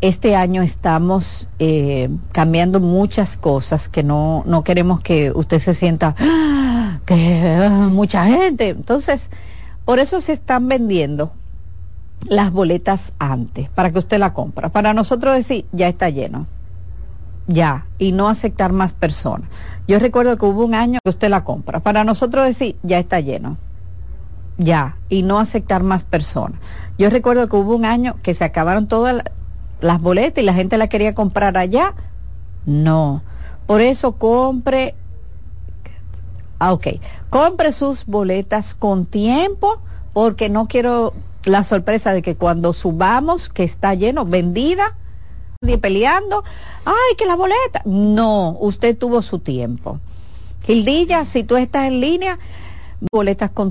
este año estamos eh, cambiando muchas cosas que no, no queremos que usted se sienta "Ah, que ah, mucha gente. Entonces, por eso se están vendiendo las boletas antes, para que usted la compra. Para nosotros decir, ya está lleno. Ya, y no aceptar más personas. Yo recuerdo que hubo un año que usted la compra. Para nosotros decir, ya está lleno ya y no aceptar más personas. Yo recuerdo que hubo un año que se acabaron todas la- las boletas y la gente la quería comprar allá. No. Por eso compre Ah, ok. Compre sus boletas con tiempo porque no quiero la sorpresa de que cuando subamos, que está lleno, vendida, nadie peleando, ay, que la boleta. No, usted tuvo su tiempo. Gildilla, si tú estás en línea, boletas con